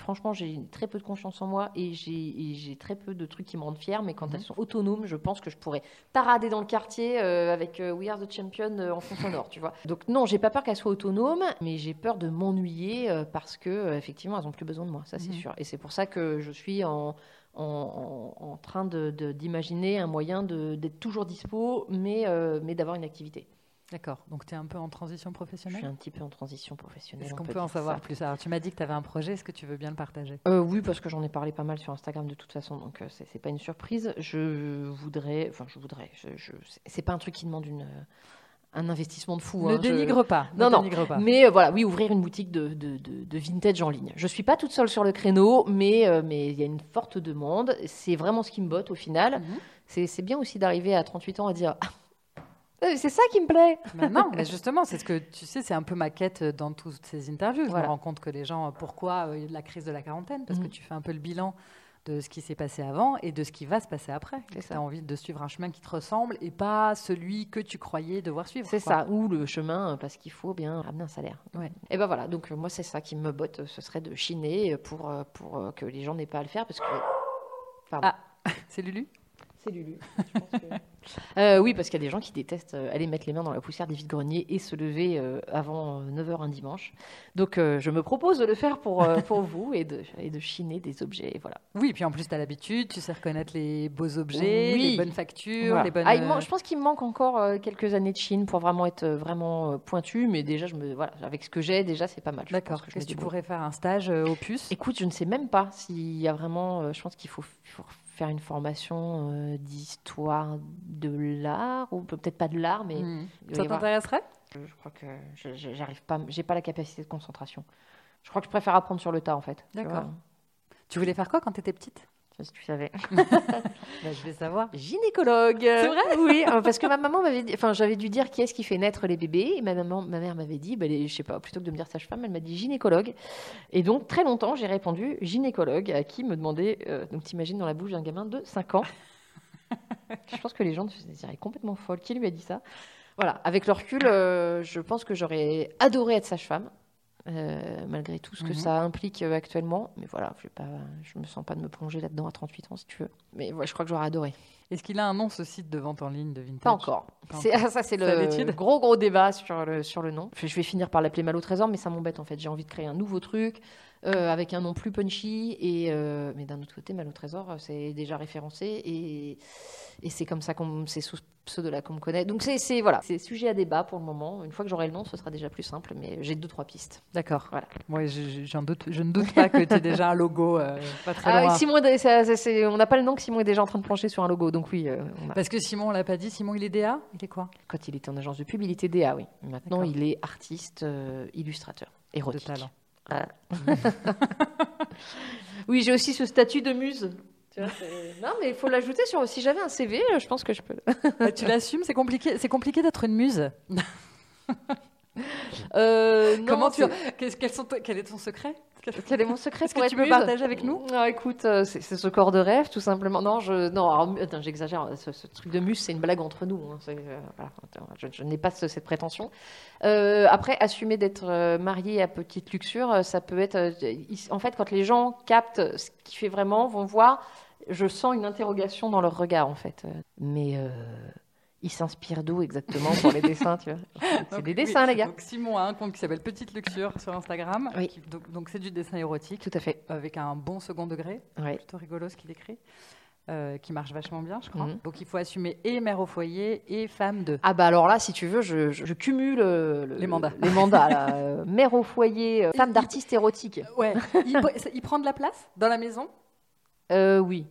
Speaker 2: Franchement, j'ai très peu de confiance en moi et j'ai très peu de trucs qui me rendent fière. Mais quand
Speaker 1: Mhm.
Speaker 2: elles sont autonomes, je pense que je pourrais tarader dans le quartier euh, avec euh, We Are the Champion euh, en fond sonore, tu vois. Donc non, j'ai pas peur qu'elles soient autonomes, mais j'ai peur de m'ennuyer euh, parce que effectivement, elles ont plus besoin de moi, ça c'est
Speaker 1: Mhm.
Speaker 2: sûr. Et c'est pour ça que je suis en en, en- en train de- de- d'imaginer un moyen d'être toujours dispo, mais, mais d'avoir une activité.
Speaker 1: D'accord, donc tu es un peu en transition
Speaker 2: Je suis
Speaker 1: professionnelle
Speaker 2: un petit peu en transition professionnelle.
Speaker 1: Est-ce
Speaker 2: on
Speaker 1: qu'on
Speaker 2: peut
Speaker 1: en savoir
Speaker 2: ça.
Speaker 1: plus? Alors, tu m'as dit que tu avais un projet, est-ce que tu veux bien le partager?
Speaker 2: Euh, oui, parce que j'en ai parlé pas mal sur Instagram de toute façon, donc euh, c'est c'est pas une surprise. Je voudrais, enfin je voudrais, je, je- c'est- pas un truc qui demande une, euh, un investissement de fou.
Speaker 1: Ne
Speaker 2: hein, je-
Speaker 1: dénigre pas. ne
Speaker 2: Non, non,
Speaker 1: dénigre pas.
Speaker 2: Mais euh, voilà, oui, ouvrir une boutique de, de- de- de vintage en ligne. Je suis pas toute seule sur le créneau, mais euh, mais il y a une forte demande. C'est vraiment ce qui me botte au final.
Speaker 1: Mhm.
Speaker 2: C'est c'est bien aussi d'arriver à 38 ans à dire Ah, c'est ça qui me plaît.
Speaker 1: Mais non, mais justement, c'est ce que tu sais, c'est un peu ma quête dans toutes ces interviews. Je me rends compte que les gens, euh, pourquoi euh, la crise de la quarantaine? Parce que
Speaker 2: Mhm.
Speaker 1: tu fais un peu le bilan de ce qui s'est passé avant et de ce qui va se passer après. Tu as envie de suivre un chemin qui te ressemble et pas celui que tu croyais devoir suivre.
Speaker 2: C'est ça, ou le chemin, euh, parce qu'il faut bien ramener un salaire.
Speaker 1: Ouais.
Speaker 2: Et ben voilà, donc euh, moi c'est ça qui me botte, euh, ce serait de chiner euh, pour, euh, pour euh, que les gens n'aient pas à le faire, parce que... Pardon.
Speaker 1: Ah. C'est Lulu?
Speaker 2: C'est Lulu. je pense que- Euh, oui, parce qu'il y a des gens qui détestent euh, aller mettre les mains dans la poussière des vides-greniers et se lever euh, avant 9h un dimanche. Donc je me propose de le faire pour, pour vous et de, et de chiner des objets. Voilà.
Speaker 1: Oui, puis en plus, tu as l'habitude, tu sais reconnaître les beaux objets,
Speaker 2: Oui.
Speaker 1: les bonnes factures,
Speaker 2: Voilà.
Speaker 1: les bonnes.
Speaker 2: Ah, il man- je pense qu'il me manque encore quelques années de Chine pour vraiment être vraiment pointu, mais déjà, je me, voilà, avec ce que j'ai, déjà, c'est pas mal.
Speaker 1: D'accord.
Speaker 2: que je me
Speaker 1: Est-ce que tu pourrais faire un stage au puce?
Speaker 2: Écoute, je ne sais même pas s'il y a vraiment. je pense qu'il faut, il faut faire une formation euh, d'histoire de l'art, ou peut-être pas de l'art, mais va
Speaker 1: Ça t'intéresserait?
Speaker 2: Je, crois que j'arrive pas, j'ai pas la capacité de concentration. Je crois que je préfère apprendre sur le tas, en fait. Tu
Speaker 1: D'accord.
Speaker 2: vois.
Speaker 1: Tu voulais faire quoi quand tu étais petite?
Speaker 2: Sais pas si tu savais.
Speaker 1: Bah, Je vais savoir.
Speaker 2: Gynécologue.
Speaker 1: C'est vrai?
Speaker 2: Oui, euh, parce que ma maman m'avait dit, enfin, j'avais dû dire qui est-ce qui fait naître les bébés, et ma maman, ma mère m'avait dit, bah, les- je sais pas, plutôt que de me dire sage-femme, elle m'a dit gynécologue. Et donc très longtemps, j'ai répondu gynécologue, à qui me demandait, euh, donc t'imagines dans la bouche d'un gamin de 5 ans? je pense que les gens se diraient complètement folle. Qui lui a dit ça? Voilà, avec le recul, euh, je pense que j'aurais adoré être sage-femme. Euh, malgré tout ce que
Speaker 1: Mhm.
Speaker 2: ça implique euh, actuellement. Mais voilà, je ne me sens pas de me plonger là-dedans à 38 ans, si tu veux. Mais ouais, je crois que j'aurais adoré.
Speaker 1: Est-ce qu'il a un nom, ce site de vente en ligne de vintage?
Speaker 2: Pas encore.
Speaker 1: Pas
Speaker 2: C'est- ça, c'est le gros, gros débat sur le, sur le nom. Je vais finir par l'appeler Mal au Trésor, mais ça m'embête en fait. J'ai envie de créer un nouveau truc euh, avec un nom plus punchy. Et, euh, mais d'un autre côté, Mal au Trésor, c'est déjà référencé et, et c'est comme ça qu'on c'est sous pseudo-là qu'on me connaît. Donc c'est voilà, c'est sujet à débat pour le moment. Une fois que j'aurai le nom, ce sera déjà plus simple, mais j'ai deux, trois pistes.
Speaker 1: D'accord.
Speaker 2: Voilà.
Speaker 1: Ouais, je, je- j'en doute, je ne doute pas que tu aies déjà un logo euh, pas très
Speaker 2: Ah,
Speaker 1: loin.
Speaker 2: Simon, est- on n'a pas le nom que Simon est déjà en train de plancher sur un logo. Donc oui, euh, on a-
Speaker 1: Parce que Simon, on l'a pas dit. Simon, il est DA Il est quoi?
Speaker 2: Quand il était en agence de pub, il était DA, oui. Maintenant, il est artiste, euh, illustrateur,
Speaker 1: De
Speaker 2: érotique.
Speaker 1: talent.
Speaker 2: Voilà. oui, j'ai aussi ce statut de muse. Tu vois, c'est- non, mais il faut l'ajouter sur. Si j'avais un CV, je pense que je peux.
Speaker 1: Ah, tu l'assumes C'est compliqué. C'est compliqué d'être une muse.
Speaker 2: Euh, non,
Speaker 1: Comment tu Quel est ton secret?
Speaker 2: Quel est mon secret
Speaker 1: Est-ce que tu peux partager avec nous?
Speaker 2: Ah, Écoute, euh, c'est ce corps de rêve, tout simplement. Non, je, non, j'exagère. Ce, ce truc de muse, c'est une blague entre nous. hein. Euh, voilà, je, je n'ai pas ce- cette prétention. Euh, après, assumer d'être euh, marié à petite luxure, euh, ça peut être. euh, en fait, quand les gens captent ce qu'il fait vraiment, vont voir. Je sens une interrogation dans leur regard, en fait. Euh, Mais ils s'inspirent d'où exactement pour les dessins, tu vois C'est
Speaker 1: Donc,
Speaker 2: des
Speaker 1: oui,
Speaker 2: dessins, les gars.
Speaker 1: Donc Simon a un compte qui s'appelle Petite Luxure sur Instagram.
Speaker 2: Oui.
Speaker 1: qui- donc donc c'est du dessin érotique
Speaker 2: Tout à fait.
Speaker 1: avec un bon second degré.
Speaker 2: Ouais.
Speaker 1: Plutôt rigolo ce qu'il écrit. euh, qui marche vachement bien, je crois.
Speaker 2: Mhm.
Speaker 1: Donc il faut assumer et mère au foyer et femme de.
Speaker 2: Ah bah alors là, si tu veux, je, je- je cumule euh, le-
Speaker 1: Les mandats.
Speaker 2: Les mandats, là. Euh, mère au foyer, euh, femme d'artiste érotique.
Speaker 1: Ouais. il, il prend de la place dans la maison?
Speaker 2: Euh, oui.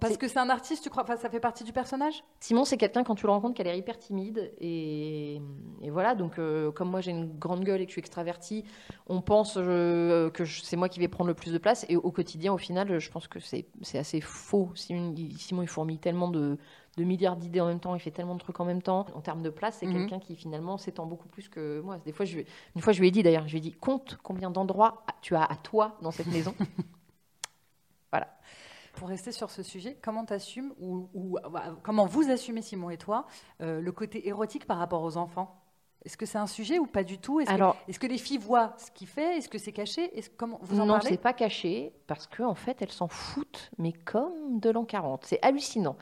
Speaker 1: Parce que c'est un artiste, tu crois Enfin, ça fait partie du personnage?
Speaker 2: Simon, c'est quelqu'un, quand tu le rencontres, qu'elle est hyper timide. Et, et voilà, donc euh, comme moi j'ai une grande gueule et que je suis extravertie, on pense euh, que c'est moi qui vais prendre le plus de place. Et au quotidien, au final, je pense que c'est assez faux. Simon, il- Simon, il fourmille tellement de, de milliards d'idées en même temps, il fait tellement de trucs en même temps. En termes de place, c'est
Speaker 1: Mhm.
Speaker 2: quelqu'un qui finalement s'étend beaucoup plus que moi. Des fois, je, une fois, je lui ai dit d'ailleurs, je lui ai dit, compte combien d'endroits tu as à toi dans cette maison.
Speaker 1: Pour rester sur ce sujet, comment t'assumes ou, ou euh, comment vous assumez Simon et toi euh, le côté érotique par rapport aux enfants? Est-ce que c'est un sujet ou pas du tout? Est-ce que, les filles voient ce qu'il fait? Est-ce que c'est caché? Est-ce comment vous en
Speaker 2: non, c'est pas caché parce qu'en en fait, elles s'en foutent, mais comme de l'an 40. C'est hallucinant.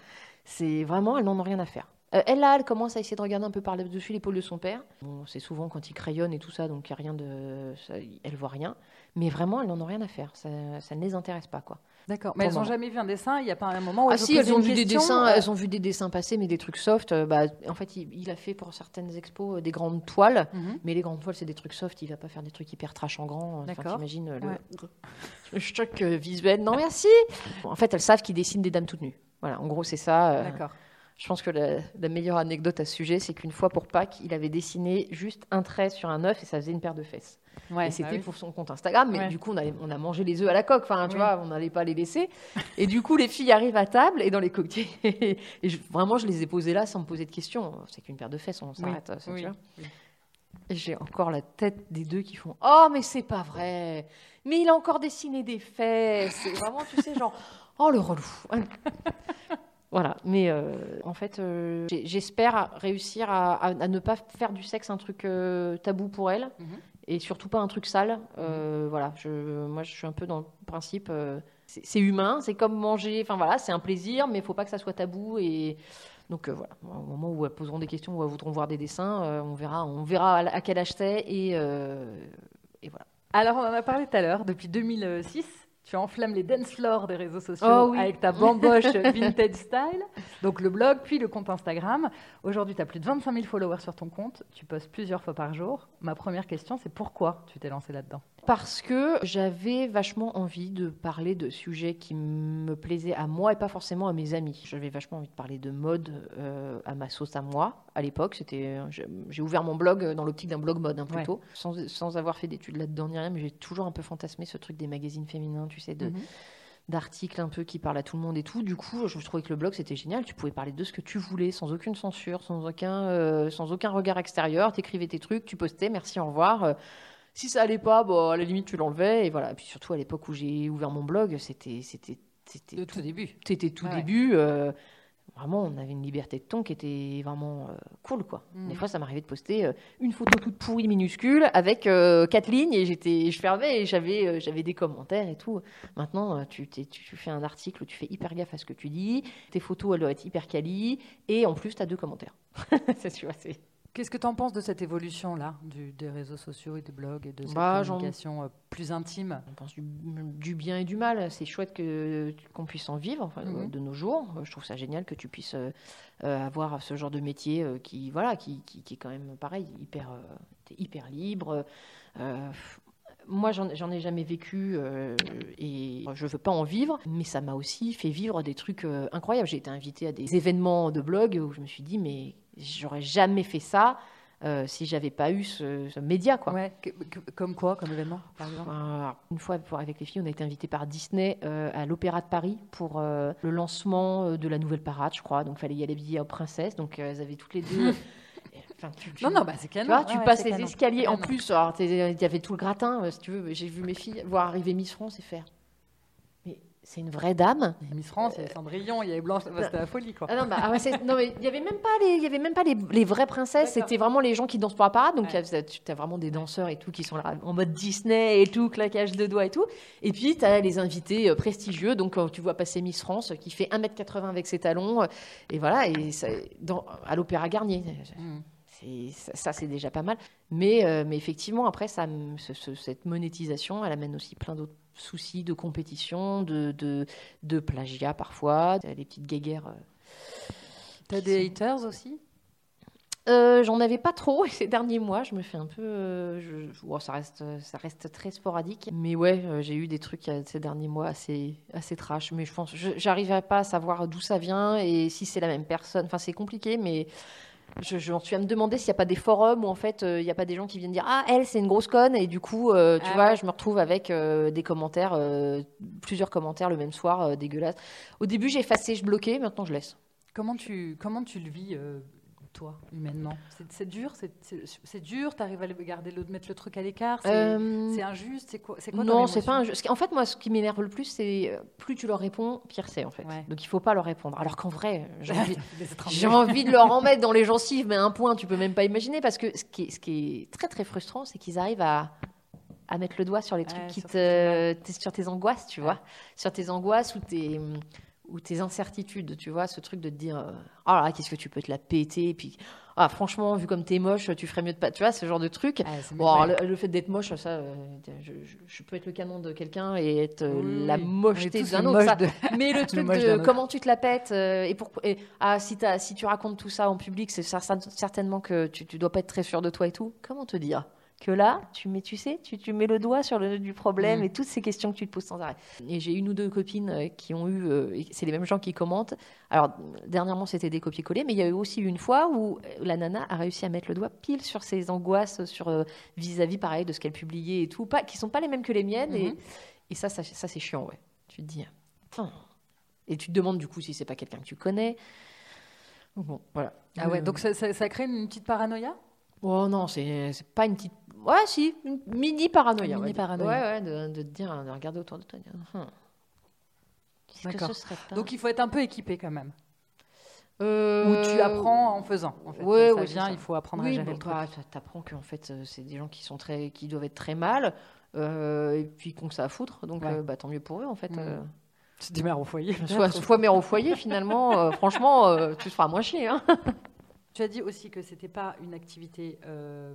Speaker 2: C'est vraiment, elles n'en ont rien à faire. Euh, elle, là, elle commence à essayer de regarder un peu par-dessus l'épaule de son père. Bon, c'est souvent quand il crayonne et tout ça, donc il y a rien de. ça- elle voit rien. Mais vraiment, elles n'en ont rien à faire. Ça, ça ne les intéresse pas, quoi.
Speaker 1: D'accord. Mais elles n'ont jamais vu un dessin. Il n'y a pas un moment où
Speaker 2: Ah
Speaker 1: elles
Speaker 2: si,
Speaker 1: ont
Speaker 2: elles ont
Speaker 1: une
Speaker 2: vu des dessins,
Speaker 1: euh,
Speaker 2: elles ont vu des dessins passer, mais des trucs soft. euh, bah, en fait, il, il a fait pour certaines expos euh, des grandes toiles.
Speaker 1: mhm.
Speaker 2: Mais les grandes toiles, c'est des trucs soft. Il va pas faire des trucs hyper trash en grand.
Speaker 1: D'accord.
Speaker 2: t'imagines euh, le,
Speaker 1: Ouais.
Speaker 2: le choc euh, visuel. Non, merci. En fait, elles savent qu'il dessine des dames toutes nues. Voilà, en gros, c'est ça. euh,
Speaker 1: D'accord.
Speaker 2: Je pense que la, la meilleure anecdote à ce sujet, c'est qu'une fois pour Pâques, il avait dessiné juste un trait sur un œuf et ça faisait une paire de fesses.
Speaker 1: Ouais,
Speaker 2: et c'était
Speaker 1: bah oui.
Speaker 2: pour son compte Instagram, mais
Speaker 1: Ouais.
Speaker 2: du coup, on, allait- on a mangé les œufs à la coque. Enfin, tu
Speaker 1: Oui.
Speaker 2: vois, on n'allait pas les laisser. Et du coup, les filles arrivent à table et dans les cocktails. et je- vraiment, je les ai posées là sans me poser de questions. C'est qu'une paire de fesses, on s'arrête.
Speaker 1: Oui.
Speaker 2: j'ai encore la tête des deux qui font Oh, mais c'est pas vrai. Mais il a encore dessiné des fesses. C'est vraiment, tu sais, genre Oh, le relou. Voilà. Mais euh, en fait, euh, j'espère réussir à, à- à ne pas faire du sexe un truc euh, tabou pour elle.
Speaker 1: Mhm.
Speaker 2: Et surtout pas un truc sale. Euh, Voilà. Je, moi, je suis un peu dans le principe. c'est humain, c'est comme manger. Enfin voilà, c'est un plaisir, mais il faut pas que ça soit tabou. Et donc voilà, au moment où elles poseront des questions, où elles voudront voir des dessins, on verra, on verra à, à quel âge c'est et, et voilà.
Speaker 1: Alors, on en a parlé tout à l'heure. Depuis 2006, tu enflammes les dance floors des réseaux sociaux
Speaker 2: Oh oui.
Speaker 1: avec ta bamboche vintage style. Donc, le blog, puis le compte Instagram. Aujourd'hui, tu as plus de 25 000 followers sur ton compte. Tu postes plusieurs fois par jour. Ma première question, c'est pourquoi tu t'es lancé là-dedans?
Speaker 2: Parce que j'avais vachement envie de parler de sujets qui me plaisaient à moi et pas forcément à mes amis. J'avais vachement envie de parler de mode euh, à ma sauce à moi. À l'époque, c'était, j'ai j'ai ouvert mon blog dans l'optique d'un blog mode, hein,
Speaker 1: Ouais.
Speaker 2: plutôt, sans, sans avoir fait d'études là-dedans ni rien, mais j'ai toujours un peu fantasmé ce truc des magazines féminins, tu sais, de,
Speaker 1: Mhm.
Speaker 2: d'articles un peu qui parlent à tout le monde et tout. Du coup, je trouvais que le blog c'était génial. Tu pouvais parler de ce que tu voulais sans aucune censure, sans aucun, euh, sans aucun regard extérieur. T'écrivais tes trucs, tu postais, merci, au revoir. Si ça allait pas, bon, à la limite tu l'enlevais et voilà. Et puis surtout à l'époque où j'ai ouvert mon blog, c'était, c'était, c'était
Speaker 1: De tout début.
Speaker 2: c'était tout
Speaker 1: ouais.
Speaker 2: début. euh, vraiment, on avait une liberté de ton qui était vraiment euh, cool, quoi.
Speaker 1: Mhm.
Speaker 2: Des fois, ça m'arrivait de poster euh, une photo toute pourrie minuscule avec quatre lignes et j'étais, je fermais et j'avais, j'avais des commentaires et tout. Maintenant, tu, tu fais un article tu fais hyper gaffe à ce que tu dis, tes photos, elles doivent être hyper quali et en plus, tu as deux commentaires. c'est sûr, c'est...
Speaker 1: Qu'est-ce que tu en penses de cette évolution-là, des réseaux sociaux et des blogs et de cette
Speaker 2: Bah,
Speaker 1: communication euh, plus intime?
Speaker 2: On pense du, du bien et du mal. C'est chouette que, qu'on puisse en vivre enfin,
Speaker 1: Mhm.
Speaker 2: de nos jours. Euh, Je trouve ça génial que tu puisses euh, avoir ce genre de métier euh, qui, voilà, qui, qui, qui est quand même pareil, hyper, euh, hyper libre. Moi, j'en, ai jamais vécu et je veux pas en vivre, mais ça m'a aussi fait vivre des trucs incroyables. J'ai été invitée à des événements de blog où je me suis dit, mais j'aurais jamais fait ça euh, si j'avais pas eu ce, ce média, quoi.
Speaker 1: Ouais, que- que- Comme quoi, comme événement, par exemple
Speaker 2: une fois, pour- avec les filles, on a été invités par Disney euh, à l'Opéra de Paris pour euh, le lancement euh, de la nouvelle parade, je crois. Donc, il fallait y aller habillé en princesse. Donc, elles avaient toutes les deux. Enfin, tu, tu-
Speaker 1: Non, non, bah, c'est
Speaker 2: tu
Speaker 1: canon.
Speaker 2: vois, tu
Speaker 1: Ouais, ouais,
Speaker 2: passes les
Speaker 1: canon.
Speaker 2: escaliers. En plus, il y avait tout le gratin, si tu veux. J'ai vu mes filles voir arriver Miss France et faire. C'est une vraie dame.
Speaker 1: Miss France, il y avait Cendrillon, il y avait Blanche, bah, c'était la folie, quoi.
Speaker 2: Ah non, bah, ah ouais, non, mais il y avait même pas les, il y avait même pas les, les vraies princesses. C'était vraiment les gens qui dansent pour la parade. Donc
Speaker 1: Ouais.
Speaker 2: tu as vraiment des danseurs et tout qui sont là en mode Disney et tout, claquage de doigts et tout. Et puis tu as les invités euh, prestigieux. Donc quand tu vois passer Miss France euh, qui fait 1m80 avec ses talons. euh, Et voilà, et ça- dans, à l'Opéra Garnier.
Speaker 1: Mm.
Speaker 2: Ça, ça, c'est déjà pas mal. Mais, euh, mais effectivement, après, ça, me- ce- ce- cette monétisation, elle amène aussi plein d'autres soucis de compétition, de, de, de plagiat parfois, les petites guéguerres. euh,
Speaker 1: T'as des
Speaker 2: sont-
Speaker 1: haters aussi?
Speaker 2: Euh, J'en avais pas trop ces derniers mois. Je me fais un peu. euh, je- bon, ça, reste, ça reste très sporadique. Mais ouais, euh, j'ai eu des trucs ces derniers mois assez, assez trash. Mais je pense. J'arriverai pas à savoir d'où ça vient et si c'est la même personne. Enfin, c'est compliqué, mais. Je, j'en suis à me demander s'il n'y a pas des forums où en fait euh, il n'y a pas des gens qui viennent dire ah elle c'est une grosse conne. Et du coup euh, tu
Speaker 1: Ah
Speaker 2: vois
Speaker 1: ouais.
Speaker 2: je me retrouve avec euh, des commentaires plusieurs commentaires le même soir dégueulasses. Au début j'ai effacé je bloquais. Maintenant je laisse.
Speaker 1: Comment tu, comment tu le vis, toi, humainement C'est dur C'est dur T'arrives à le- garder le, mettre le truc à l'écart C'est
Speaker 2: Euh,
Speaker 1: injuste C'est quoi, quoi
Speaker 2: Non, c'est pas qui- En fait, moi, ce qui m'énerve le plus, c'est euh, plus tu leur réponds, pire c'est en fait.
Speaker 1: Ouais.
Speaker 2: Donc il faut pas leur répondre. Alors qu'en vrai, j'ai envie, de leur en mettre dans les gencives, mais un point, tu peux même pas imaginer. Parce que ce qui est, ce qui est très très frustrant, c'est qu'ils arrivent à, à mettre le doigt sur les trucs
Speaker 1: Ouais,
Speaker 2: qui
Speaker 1: sur
Speaker 2: te, t'es- sur tes angoisses, tu
Speaker 1: Ouais.
Speaker 2: vois, sur tes angoisses ou tes ou tes incertitudes, tu vois, ce truc de te dire, euh, oh là qu'est-ce que tu peux te la péter, et puis, ah, franchement, vu comme t'es moche, tu ferais mieux de pas, tu vois, ce genre de truc.
Speaker 1: Ah,
Speaker 2: Bon, alors, le, le fait d'être moche, ça, euh, je, je- je peux être le canon de quelqu'un et être euh,
Speaker 1: Oui,
Speaker 2: la mocheté d'un autre.
Speaker 1: moche
Speaker 2: ça.
Speaker 1: de-
Speaker 2: Mais le truc de comment tu te la pètes et ah, si, tu racontes tout ça en public, c'est cer- certainement que tu, tu dois pas être très sûr de toi et tout. Comment te dire? Que là, tu mets, tu sais, tu, tu mets le doigt sur le du problème
Speaker 1: Mm.
Speaker 2: et toutes ces questions que tu te poses sans arrêt. Et j'ai une ou deux copines euh, qui ont eu, euh, c'est les mêmes gens qui commentent. Alors dernièrement, c'était des copier-coller, mais il y a eu aussi une fois où euh, la nana a réussi à mettre le doigt pile sur ses angoisses, sur euh, vis-à-vis pareil de ce qu'elle publiait et tout, pas qui sont pas les mêmes que les miennes. Et,
Speaker 1: Mhm.
Speaker 2: et ça, ça, ça, c'est chiant, ouais. Tu te dis, et tu te demandes du coup si c'est pas quelqu'un que tu connais. Donc bon, voilà.
Speaker 1: Ah ouais, donc ça, ça- ça crée une petite paranoïa?
Speaker 2: Oh non, c'est pas une petite. Ouais, si, une mini paranoïa.
Speaker 1: Une mini paranoïa.
Speaker 2: Ouais, ouais, de, dire, de regarder autour de toi. Hum. Que
Speaker 1: D'accord.
Speaker 2: pas
Speaker 1: Donc il faut être un peu équipé quand même.
Speaker 2: Euh,
Speaker 1: Ou tu apprends en faisant. En fait.
Speaker 2: ouais,
Speaker 1: ça
Speaker 2: ouais,
Speaker 1: vient, il faut apprendre à
Speaker 2: Oui,
Speaker 1: gérer
Speaker 2: bon,
Speaker 1: le truc.
Speaker 2: bah, t'a- t'apprends qu'en fait, euh, c'est des gens qui sont très, qui doivent être très mal, euh, et puis qu'on ça à foutre. Donc,
Speaker 1: Ouais.
Speaker 2: euh, bah, tant mieux pour eux, en fait. Euh.
Speaker 1: C'est des mères au foyer.
Speaker 2: soit, soit mère au foyer, finalement, franchement, tu te feras moins chier. Hein.
Speaker 1: Tu as dit aussi que c'était pas une activité euh,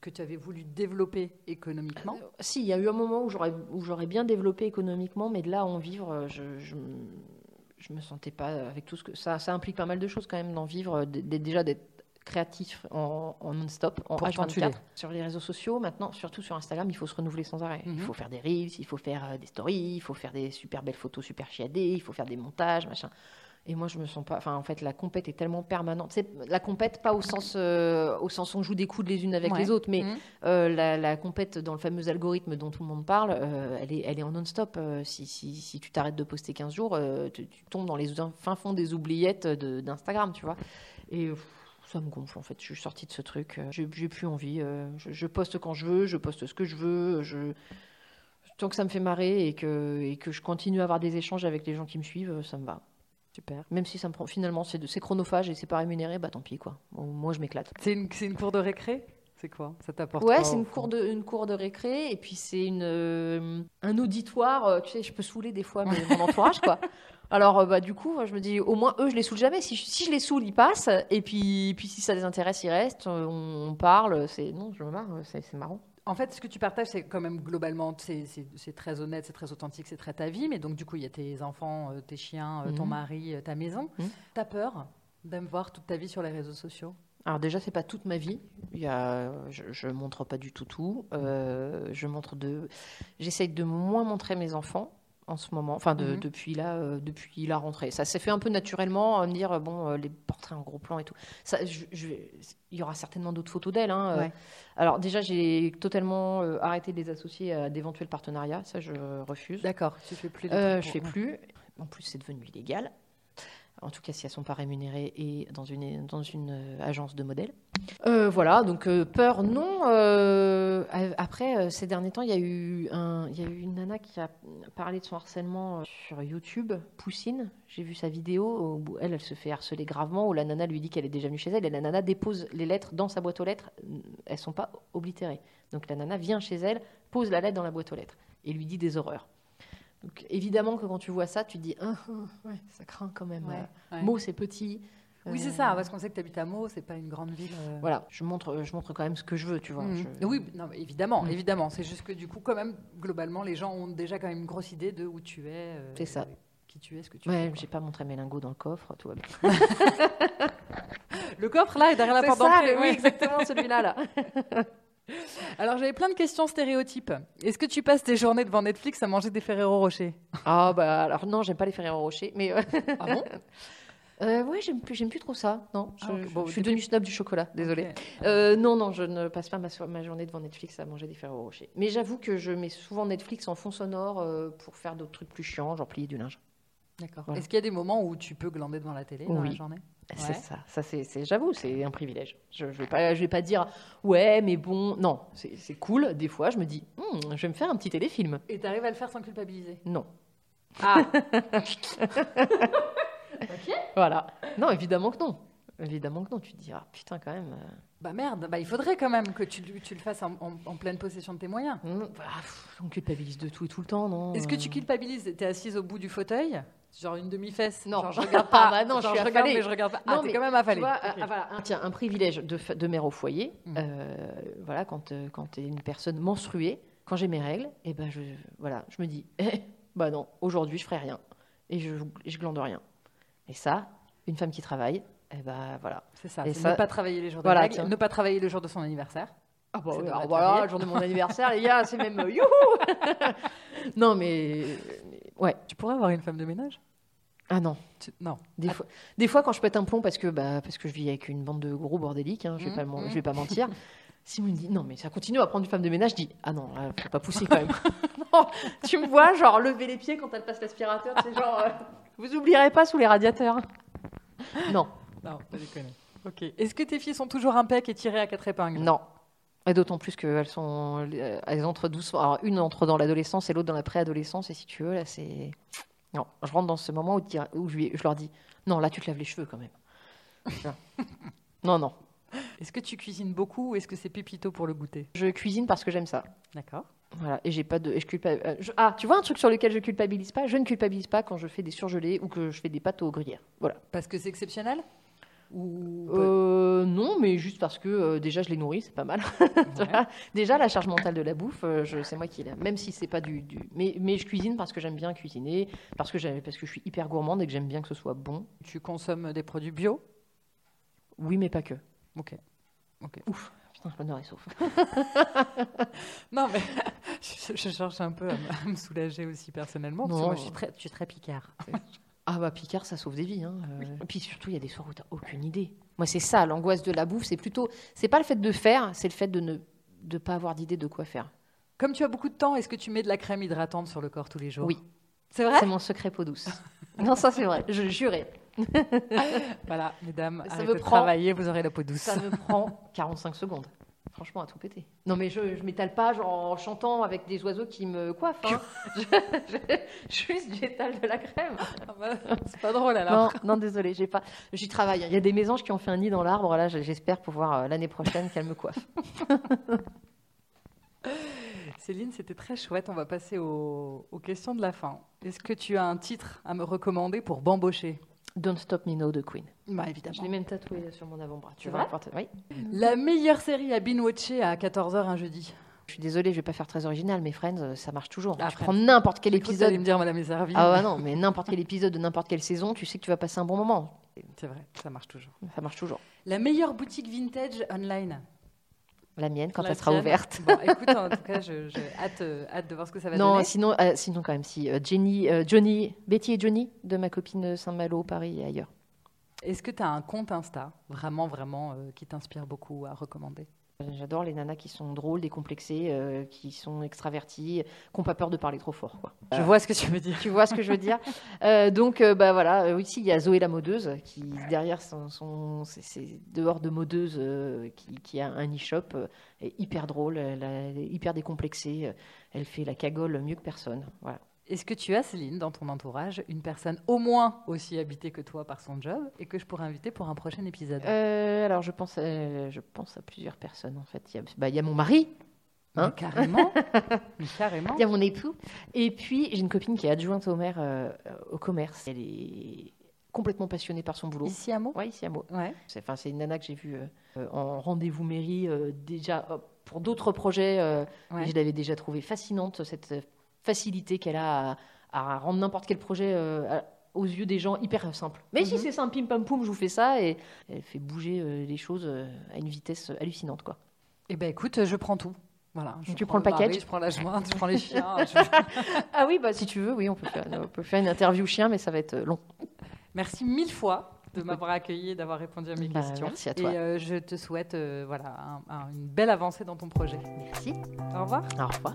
Speaker 1: que tu avais voulu développer économiquement.
Speaker 2: Si, il y a eu un moment où j'aurais, bien développé économiquement, mais de là à en vivre, euh, je, je, me sentais pas avec tout ce que ça, ça implique pas mal de choses quand même d'en vivre, euh, déjà d'être créatif en, en non-stop, en
Speaker 1: Pourtant, tu
Speaker 2: H24.
Speaker 1: l'es.
Speaker 2: Sur les réseaux sociaux, maintenant, surtout sur Instagram, il faut se renouveler sans arrêt.
Speaker 1: Mhm.
Speaker 2: Il faut faire des reels, il faut faire euh, des stories, il faut faire des super belles photos super chiadées, il faut faire des montages, machin. Et moi, je me sens pas. Enfin, en fait, la compète est tellement permanente. C'est la compète, pas au sens, euh, au sens où on joue des coudes les unes avec
Speaker 1: Ouais.
Speaker 2: les autres, mais
Speaker 1: Mhm.
Speaker 2: euh, la, la compète dans le fameux algorithme dont tout le monde parle, euh, elle, est, elle est en non-stop. Si, si, si tu t'arrêtes de poster 15 jours, tu, tu tombes dans les fins fonds des oubliettes de- d'Instagram, tu vois. Et ça me gonfle, en fait. Je suis sortie de ce truc. J'ai plus envie. je, je poste quand je veux, je poste ce que je veux. Je... Tant que ça me fait marrer et que, et que je continue à avoir des échanges avec les gens qui me suivent, ça me va.
Speaker 1: Super.
Speaker 2: Même si ça me prend, finalement, c'est chronophage et c'est pas rémunéré, bah tant pis quoi. Bon, moi, je m'éclate.
Speaker 1: C'est une, une cour de récré? C'est quoi? Ça t'apporte
Speaker 2: Ouais, c'est une cour, de, une cour de récré et puis c'est une, euh, un auditoire. euh, tu sais, je peux saouler des fois mon entourage, quoi. Alors, euh, bah, du coup, je me dis, au moins, eux, je les saoule jamais. Si je, si je les saoule, ils passent. Et puis, puis si ça les intéresse, ils restent. On, on parle. C'est Non, je me marre. C'est marrant.
Speaker 1: En fait, ce que tu partages, c'est quand même globalement, c'est- très honnête, c'est très authentique, c'est très ta vie. Mais donc, du coup, il y a tes enfants, euh, tes chiens, euh, ton
Speaker 2: Mhm.
Speaker 1: mari, euh, ta maison.
Speaker 2: Mhm.
Speaker 1: T'as peur de me voir toute ta vie sur les réseaux sociaux?
Speaker 2: Alors déjà, c'est pas toute ma vie. Il y a, je, je montre pas du tout tout. Euh, je montre de, j'essaye de moins montrer mes enfants en ce moment. Enfin, de-
Speaker 1: Mhm.
Speaker 2: depuis là, euh, depuis la rentrée. Ça s'est fait un peu naturellement, à me dire bon, euh, les portraits en gros plan et tout. Ça, je, je vais- il y aura certainement d'autres photos d'elle. hein, euh. Alors déjà, j'ai totalement euh, arrêté de les associer à d'éventuels partenariats. Ça, je refuse.
Speaker 1: D'accord, tu fais plus
Speaker 2: Euh,
Speaker 1: trucs
Speaker 2: je fais plus. En plus, c'est devenu illégal. En tout cas, si elles sont pas rémunérées et dans une, euh, agence de modèles. Euh, voilà, donc euh, peur, non. Euh, après, ces derniers temps, il y, a eu une nana qui a parlé de son harcèlement sur YouTube, Poussine. J'ai vu sa vidéo où elle, elle se fait harceler gravement, où la nana lui dit qu'elle est déjà venue chez elle et la nana dépose les lettres dans sa boîte aux lettres. Elles sont pas oblitérées. Donc la nana vient chez elle, pose la lettre dans la boîte aux lettres et lui dit des horreurs. Donc évidemment que quand tu vois ça, tu te dis ah, ah, ouais, ça craint quand même.
Speaker 1: Ouais,
Speaker 2: Euh,
Speaker 1: ouais.
Speaker 2: Meaux, c'est petit.
Speaker 1: Oui, c'est
Speaker 2: Euh,
Speaker 1: ça, parce qu'on sait que tu habites à Meaux, c'est pas une grande ville. euh.
Speaker 2: Voilà, je montre, je montre quand même ce que je veux, tu vois. Je-
Speaker 1: Oui, non, mais évidemment,
Speaker 2: Mm.
Speaker 1: évidemment. C'est juste que du coup, quand même, globalement, les gens ont déjà quand même une grosse idée de où tu es. euh,
Speaker 2: C'est ça.
Speaker 1: Qui tu es, ce que tu
Speaker 2: Ouais, j'ai pas montré mes lingots dans le coffre, tout va bien.
Speaker 1: Le coffre là est derrière la
Speaker 2: C'est
Speaker 1: porte
Speaker 2: ça,
Speaker 1: d'entrée.
Speaker 2: oui, exactement celui-là. Là.
Speaker 1: Alors j'avais plein de questions stéréotypes. Est-ce que tu passes tes journées devant Netflix à manger des Ferrero Rocher?
Speaker 2: Ah bah alors non, j'aime pas les Ferrero Rocher, mais euh,
Speaker 1: Ah bon?
Speaker 2: Euh, ouais, j'aime plus, j'aime plus trop ça. Non, je,
Speaker 1: Ah, Bon,
Speaker 2: je suis devenue snob du chocolat. Désolée. Euh, non, non, je ne passe pas ma, so- ma journée devant Netflix à manger des Ferrero Rocher. Mais j'avoue que je mets souvent Netflix en fond sonore euh, pour faire d'autres trucs plus chiants, genre plier du linge.
Speaker 1: D'accord.
Speaker 2: Voilà.
Speaker 1: Est-ce qu'il y a des moments où tu peux glander devant la télé dans la journée?
Speaker 2: C'est
Speaker 1: Ouais.
Speaker 2: ça, ça c'est, j'avoue, c'est un privilège. Je, je vais pas, je vais pas dire ouais, mais bon, non, c'est, cool. Des fois, je me dis, Hmm, je vais me faire un petit téléfilm.
Speaker 1: Et tu arrives à le faire sans culpabiliser?
Speaker 2: Non,
Speaker 1: Ah
Speaker 2: voilà. Non, évidemment que non. Évidemment que non. Tu te dis, ah putain, quand même. euh,
Speaker 1: Bah merde, bah, il faudrait quand même que tu, tu le fasses en, en- en pleine possession de tes moyens.
Speaker 2: hmm, bah, pff, on culpabilise de tout et tout le temps, non
Speaker 1: Est-ce que tu
Speaker 2: Euh,
Speaker 1: culpabilises? T'es assise au bout du fauteuil? Genre une demi-fesse
Speaker 2: Non.
Speaker 1: Genre je regarde pas.
Speaker 2: Ah bah non, je
Speaker 1: Genre,
Speaker 2: suis
Speaker 1: regarde, mais je regarde pas.
Speaker 2: Non,
Speaker 1: ah, t'es
Speaker 2: mais
Speaker 1: quand même affalée.
Speaker 2: vois,
Speaker 1: Ok.
Speaker 2: ah, voilà, un, tiens, un privilège de, mère au foyer.
Speaker 1: Mm.
Speaker 2: euh, voilà, quand, euh, quand tu es une personne menstruée, quand j'ai mes règles, et ben je, voilà, je me dis, eh, bah non, aujourd'hui je ferai rien et je, je glande rien. Et ça, une femme qui travaille, et ben voilà.
Speaker 1: C'est ça,
Speaker 2: Et ça-
Speaker 1: ne pas travailler les jours de
Speaker 2: Voilà,
Speaker 1: règles,
Speaker 2: tiens.
Speaker 1: ne pas travailler le jour de son anniversaire.
Speaker 2: Ah bah oui, alors
Speaker 1: la
Speaker 2: voilà, le jour de mon anniversaire, les gars, c'est même youhou Non mais- ouais.
Speaker 1: Tu pourrais avoir une femme de ménage?
Speaker 2: Ah non.
Speaker 1: Tu- Non.
Speaker 2: Des,
Speaker 1: Ah.
Speaker 2: fois, des fois, quand je pète un plomb parce que, bah, parce que je vis avec une bande de gros bordéliques, hein, je vais men-
Speaker 1: mhm.
Speaker 2: je vais pas mentir. Simon me dit non, mais ça continue à prendre une femme de ménage. Je dis ah non, là, faut pas pousser quand même. Non, tu me vois, genre lever les pieds quand elle passe l'aspirateur, c'est genre euh, vous oublierez pas sous les radiateurs. Non,
Speaker 1: Non, pas déconner. Ok. Est-ce que tes filles sont toujours impec et tirées à quatre épingles?
Speaker 2: Non. Et d'autant plus qu'elles sont, elles entrent doucement. Alors une entre dans l'adolescence et l'autre dans la préadolescence. Et si tu veux, là, c'est non. Je rentre dans ce moment où, je, leur dis non, là, tu te laves les cheveux quand même. Non, non.
Speaker 1: Est-ce que tu cuisines beaucoup ou est-ce que c'est pépito pour le goûter?
Speaker 2: Je cuisine parce que j'aime ça.
Speaker 1: D'accord.
Speaker 2: Voilà, et j'ai pas de. et je culpa- euh, je- Ah, tu vois un truc sur lequel je culpabilise pas? Je ne culpabilise pas quand je fais des surgelés ou que je fais des pâtes aux gruyères. Voilà.
Speaker 1: Parce que c'est exceptionnel? Ou
Speaker 2: Euh, non, mais juste parce que euh, déjà je les nourris, c'est pas mal.
Speaker 1: Ouais.
Speaker 2: déjà la charge mentale de la bouffe, euh, je- c'est moi qui l'ai. Même si c'est pas du, du- Mais, mais je cuisine parce que j'aime bien cuisiner, parce que, j'aime- parce que je suis hyper gourmande et que j'aime bien que ce soit bon.
Speaker 1: tu consommes des produits bio?
Speaker 2: Oui, mais pas que.
Speaker 1: Ok. Ok.
Speaker 2: Ouf, putain, je m'en sauf.
Speaker 1: Non, mais je, je cherche un peu à, me- soulager aussi personnellement. Parce que
Speaker 2: Non.
Speaker 1: moi, je suis très, je suis très picard.
Speaker 2: Ah bah Picard, ça sauve des vies. Hein. euh. Et puis surtout, il y a des soirs où t'as aucune idée. Moi, c'est ça, l'angoisse de la bouffe, c'est plutôt, c'est pas le fait de faire, c'est le fait de ne de pas avoir d'idée de quoi faire.
Speaker 1: Comme tu as beaucoup de temps, est-ce que tu mets de la crème hydratante sur le corps tous les jours?
Speaker 2: Oui.
Speaker 1: C'est vrai?
Speaker 2: C'est mon secret peau douce. non, ça c'est vrai, je jurais.
Speaker 1: Voilà, mesdames,
Speaker 2: Ça
Speaker 1: arrêtez
Speaker 2: me
Speaker 1: de
Speaker 2: prend-
Speaker 1: travailler, vous aurez la peau douce.
Speaker 2: Ça me prend 45 secondes. Franchement, à tout péter. Non, mais je, je m'étale pas genre en chantant avec des oiseaux qui me coiffent. hein. je, je- juste, j'étale de la crème.
Speaker 1: C'est pas drôle
Speaker 2: Non, non, désolé, j'ai pas. J'y travaille. Il y a des mésanges qui ont fait un nid dans l'arbre. Là, j'espère pouvoir euh, l'année prochaine qu'elles me coiffent.
Speaker 1: Céline, c'était très chouette. On va passer aux, aux questions de la fin. Est-ce que tu as un titre à me recommander pour bambocher?
Speaker 2: Don't Stop Me Now de Queen.
Speaker 1: Bah
Speaker 2: Je
Speaker 1: évidemment.
Speaker 2: l'ai même tatoué sur mon avant-bras. Tu Oui.
Speaker 1: La meilleure série à binge-watcher à 14h un jeudi.
Speaker 2: Je suis désolée, je vais pas faire très original, mais Friends, euh, ça marche toujours.
Speaker 1: Ah,
Speaker 2: tu
Speaker 1: Friends.
Speaker 2: prends n'importe quel épisode.
Speaker 1: t'allais me dire Madame est servie.
Speaker 2: Ah ouais, non, mais n'importe quel épisode de n'importe quelle saison, tu sais que tu vas passer un bon moment.
Speaker 1: C'est vrai, ça marche toujours.
Speaker 2: Ça marche toujours.
Speaker 1: La meilleure boutique vintage online.
Speaker 2: La mienne, quand
Speaker 1: La
Speaker 2: elle sera ouverte.
Speaker 1: Bon, écoute, en tout cas, hâte, euh, hâte de voir ce que ça va
Speaker 2: Non,
Speaker 1: donner.
Speaker 2: sinon, euh, sinon quand même, si euh, Jenny, Johnny, Betty et Johnny de ma copine Saint-Malo, Paris et ailleurs.
Speaker 1: Est-ce que tu as un compte Insta, vraiment, vraiment, qui t'inspire beaucoup à recommander?
Speaker 2: J'adore les nanas qui sont drôles, décomplexées, euh, qui sont extraverties, qui n'ont pas peur de parler trop fort. Quoi.
Speaker 1: Je vois ce que tu veux dire.
Speaker 2: Tu vois ce que je veux dire Euh, Donc, euh, bah voilà, ici, il y a Zoé la modeuse, qui derrière son, son- c'est- dehors de modeuse, qui, qui a un e-shop, est hyper drôle, elle, a- elle est hyper décomplexée, elle fait la cagole mieux que personne. Voilà.
Speaker 1: Est-ce que tu as, Céline, dans ton entourage, une personne au moins aussi habitée que toi par son job et que je pourrais inviter pour un prochain épisode?
Speaker 2: Euh, alors, je pense, à, je pense à plusieurs personnes, en fait. Il y a, bah, il y a mon mari, hein
Speaker 1: Mais carrément Mais carrément
Speaker 2: il y a mon époux, et puis j'ai une copine qui est adjointe au maire euh, au commerce. Elle est complètement passionnée par son boulot.
Speaker 1: Ici à Meaux?
Speaker 2: Ouais, ici à Meaux.
Speaker 1: Ouais.
Speaker 2: C'est c'est une nana que j'ai vue euh, euh, en rendez-vous mairie euh, déjà euh, pour d'autres projets. euh,
Speaker 1: Ouais.
Speaker 2: je l'avais déjà trouvée fascinante, cette euh, facilité qu'elle a à, à rendre n'importe quel projet euh, à- aux yeux des gens hyper simple. Mais si
Speaker 1: Mhm.
Speaker 2: c'est simple, pim pam poum, je vous fais ça. Et elle fait bouger euh, les choses euh, à une vitesse hallucinante. quoi.
Speaker 1: Eh ben écoute, je prends tout. Voilà. Je
Speaker 2: Tu prends le
Speaker 1: mari,
Speaker 2: package
Speaker 1: Je prends la jointe, je prends les chiens. je-
Speaker 2: Ah oui, bah, si tu veux, oui, on peut, faire, on peut faire une interview chien, mais ça va être euh, long.
Speaker 1: Merci mille fois de m'avoir accueilli et d'avoir répondu à mes
Speaker 2: Bah,
Speaker 1: questions.
Speaker 2: merci à toi.
Speaker 1: Et euh, je te souhaite euh, voilà, un- un- une belle avancée dans ton projet.
Speaker 2: Merci.
Speaker 1: Au revoir.
Speaker 2: Au revoir.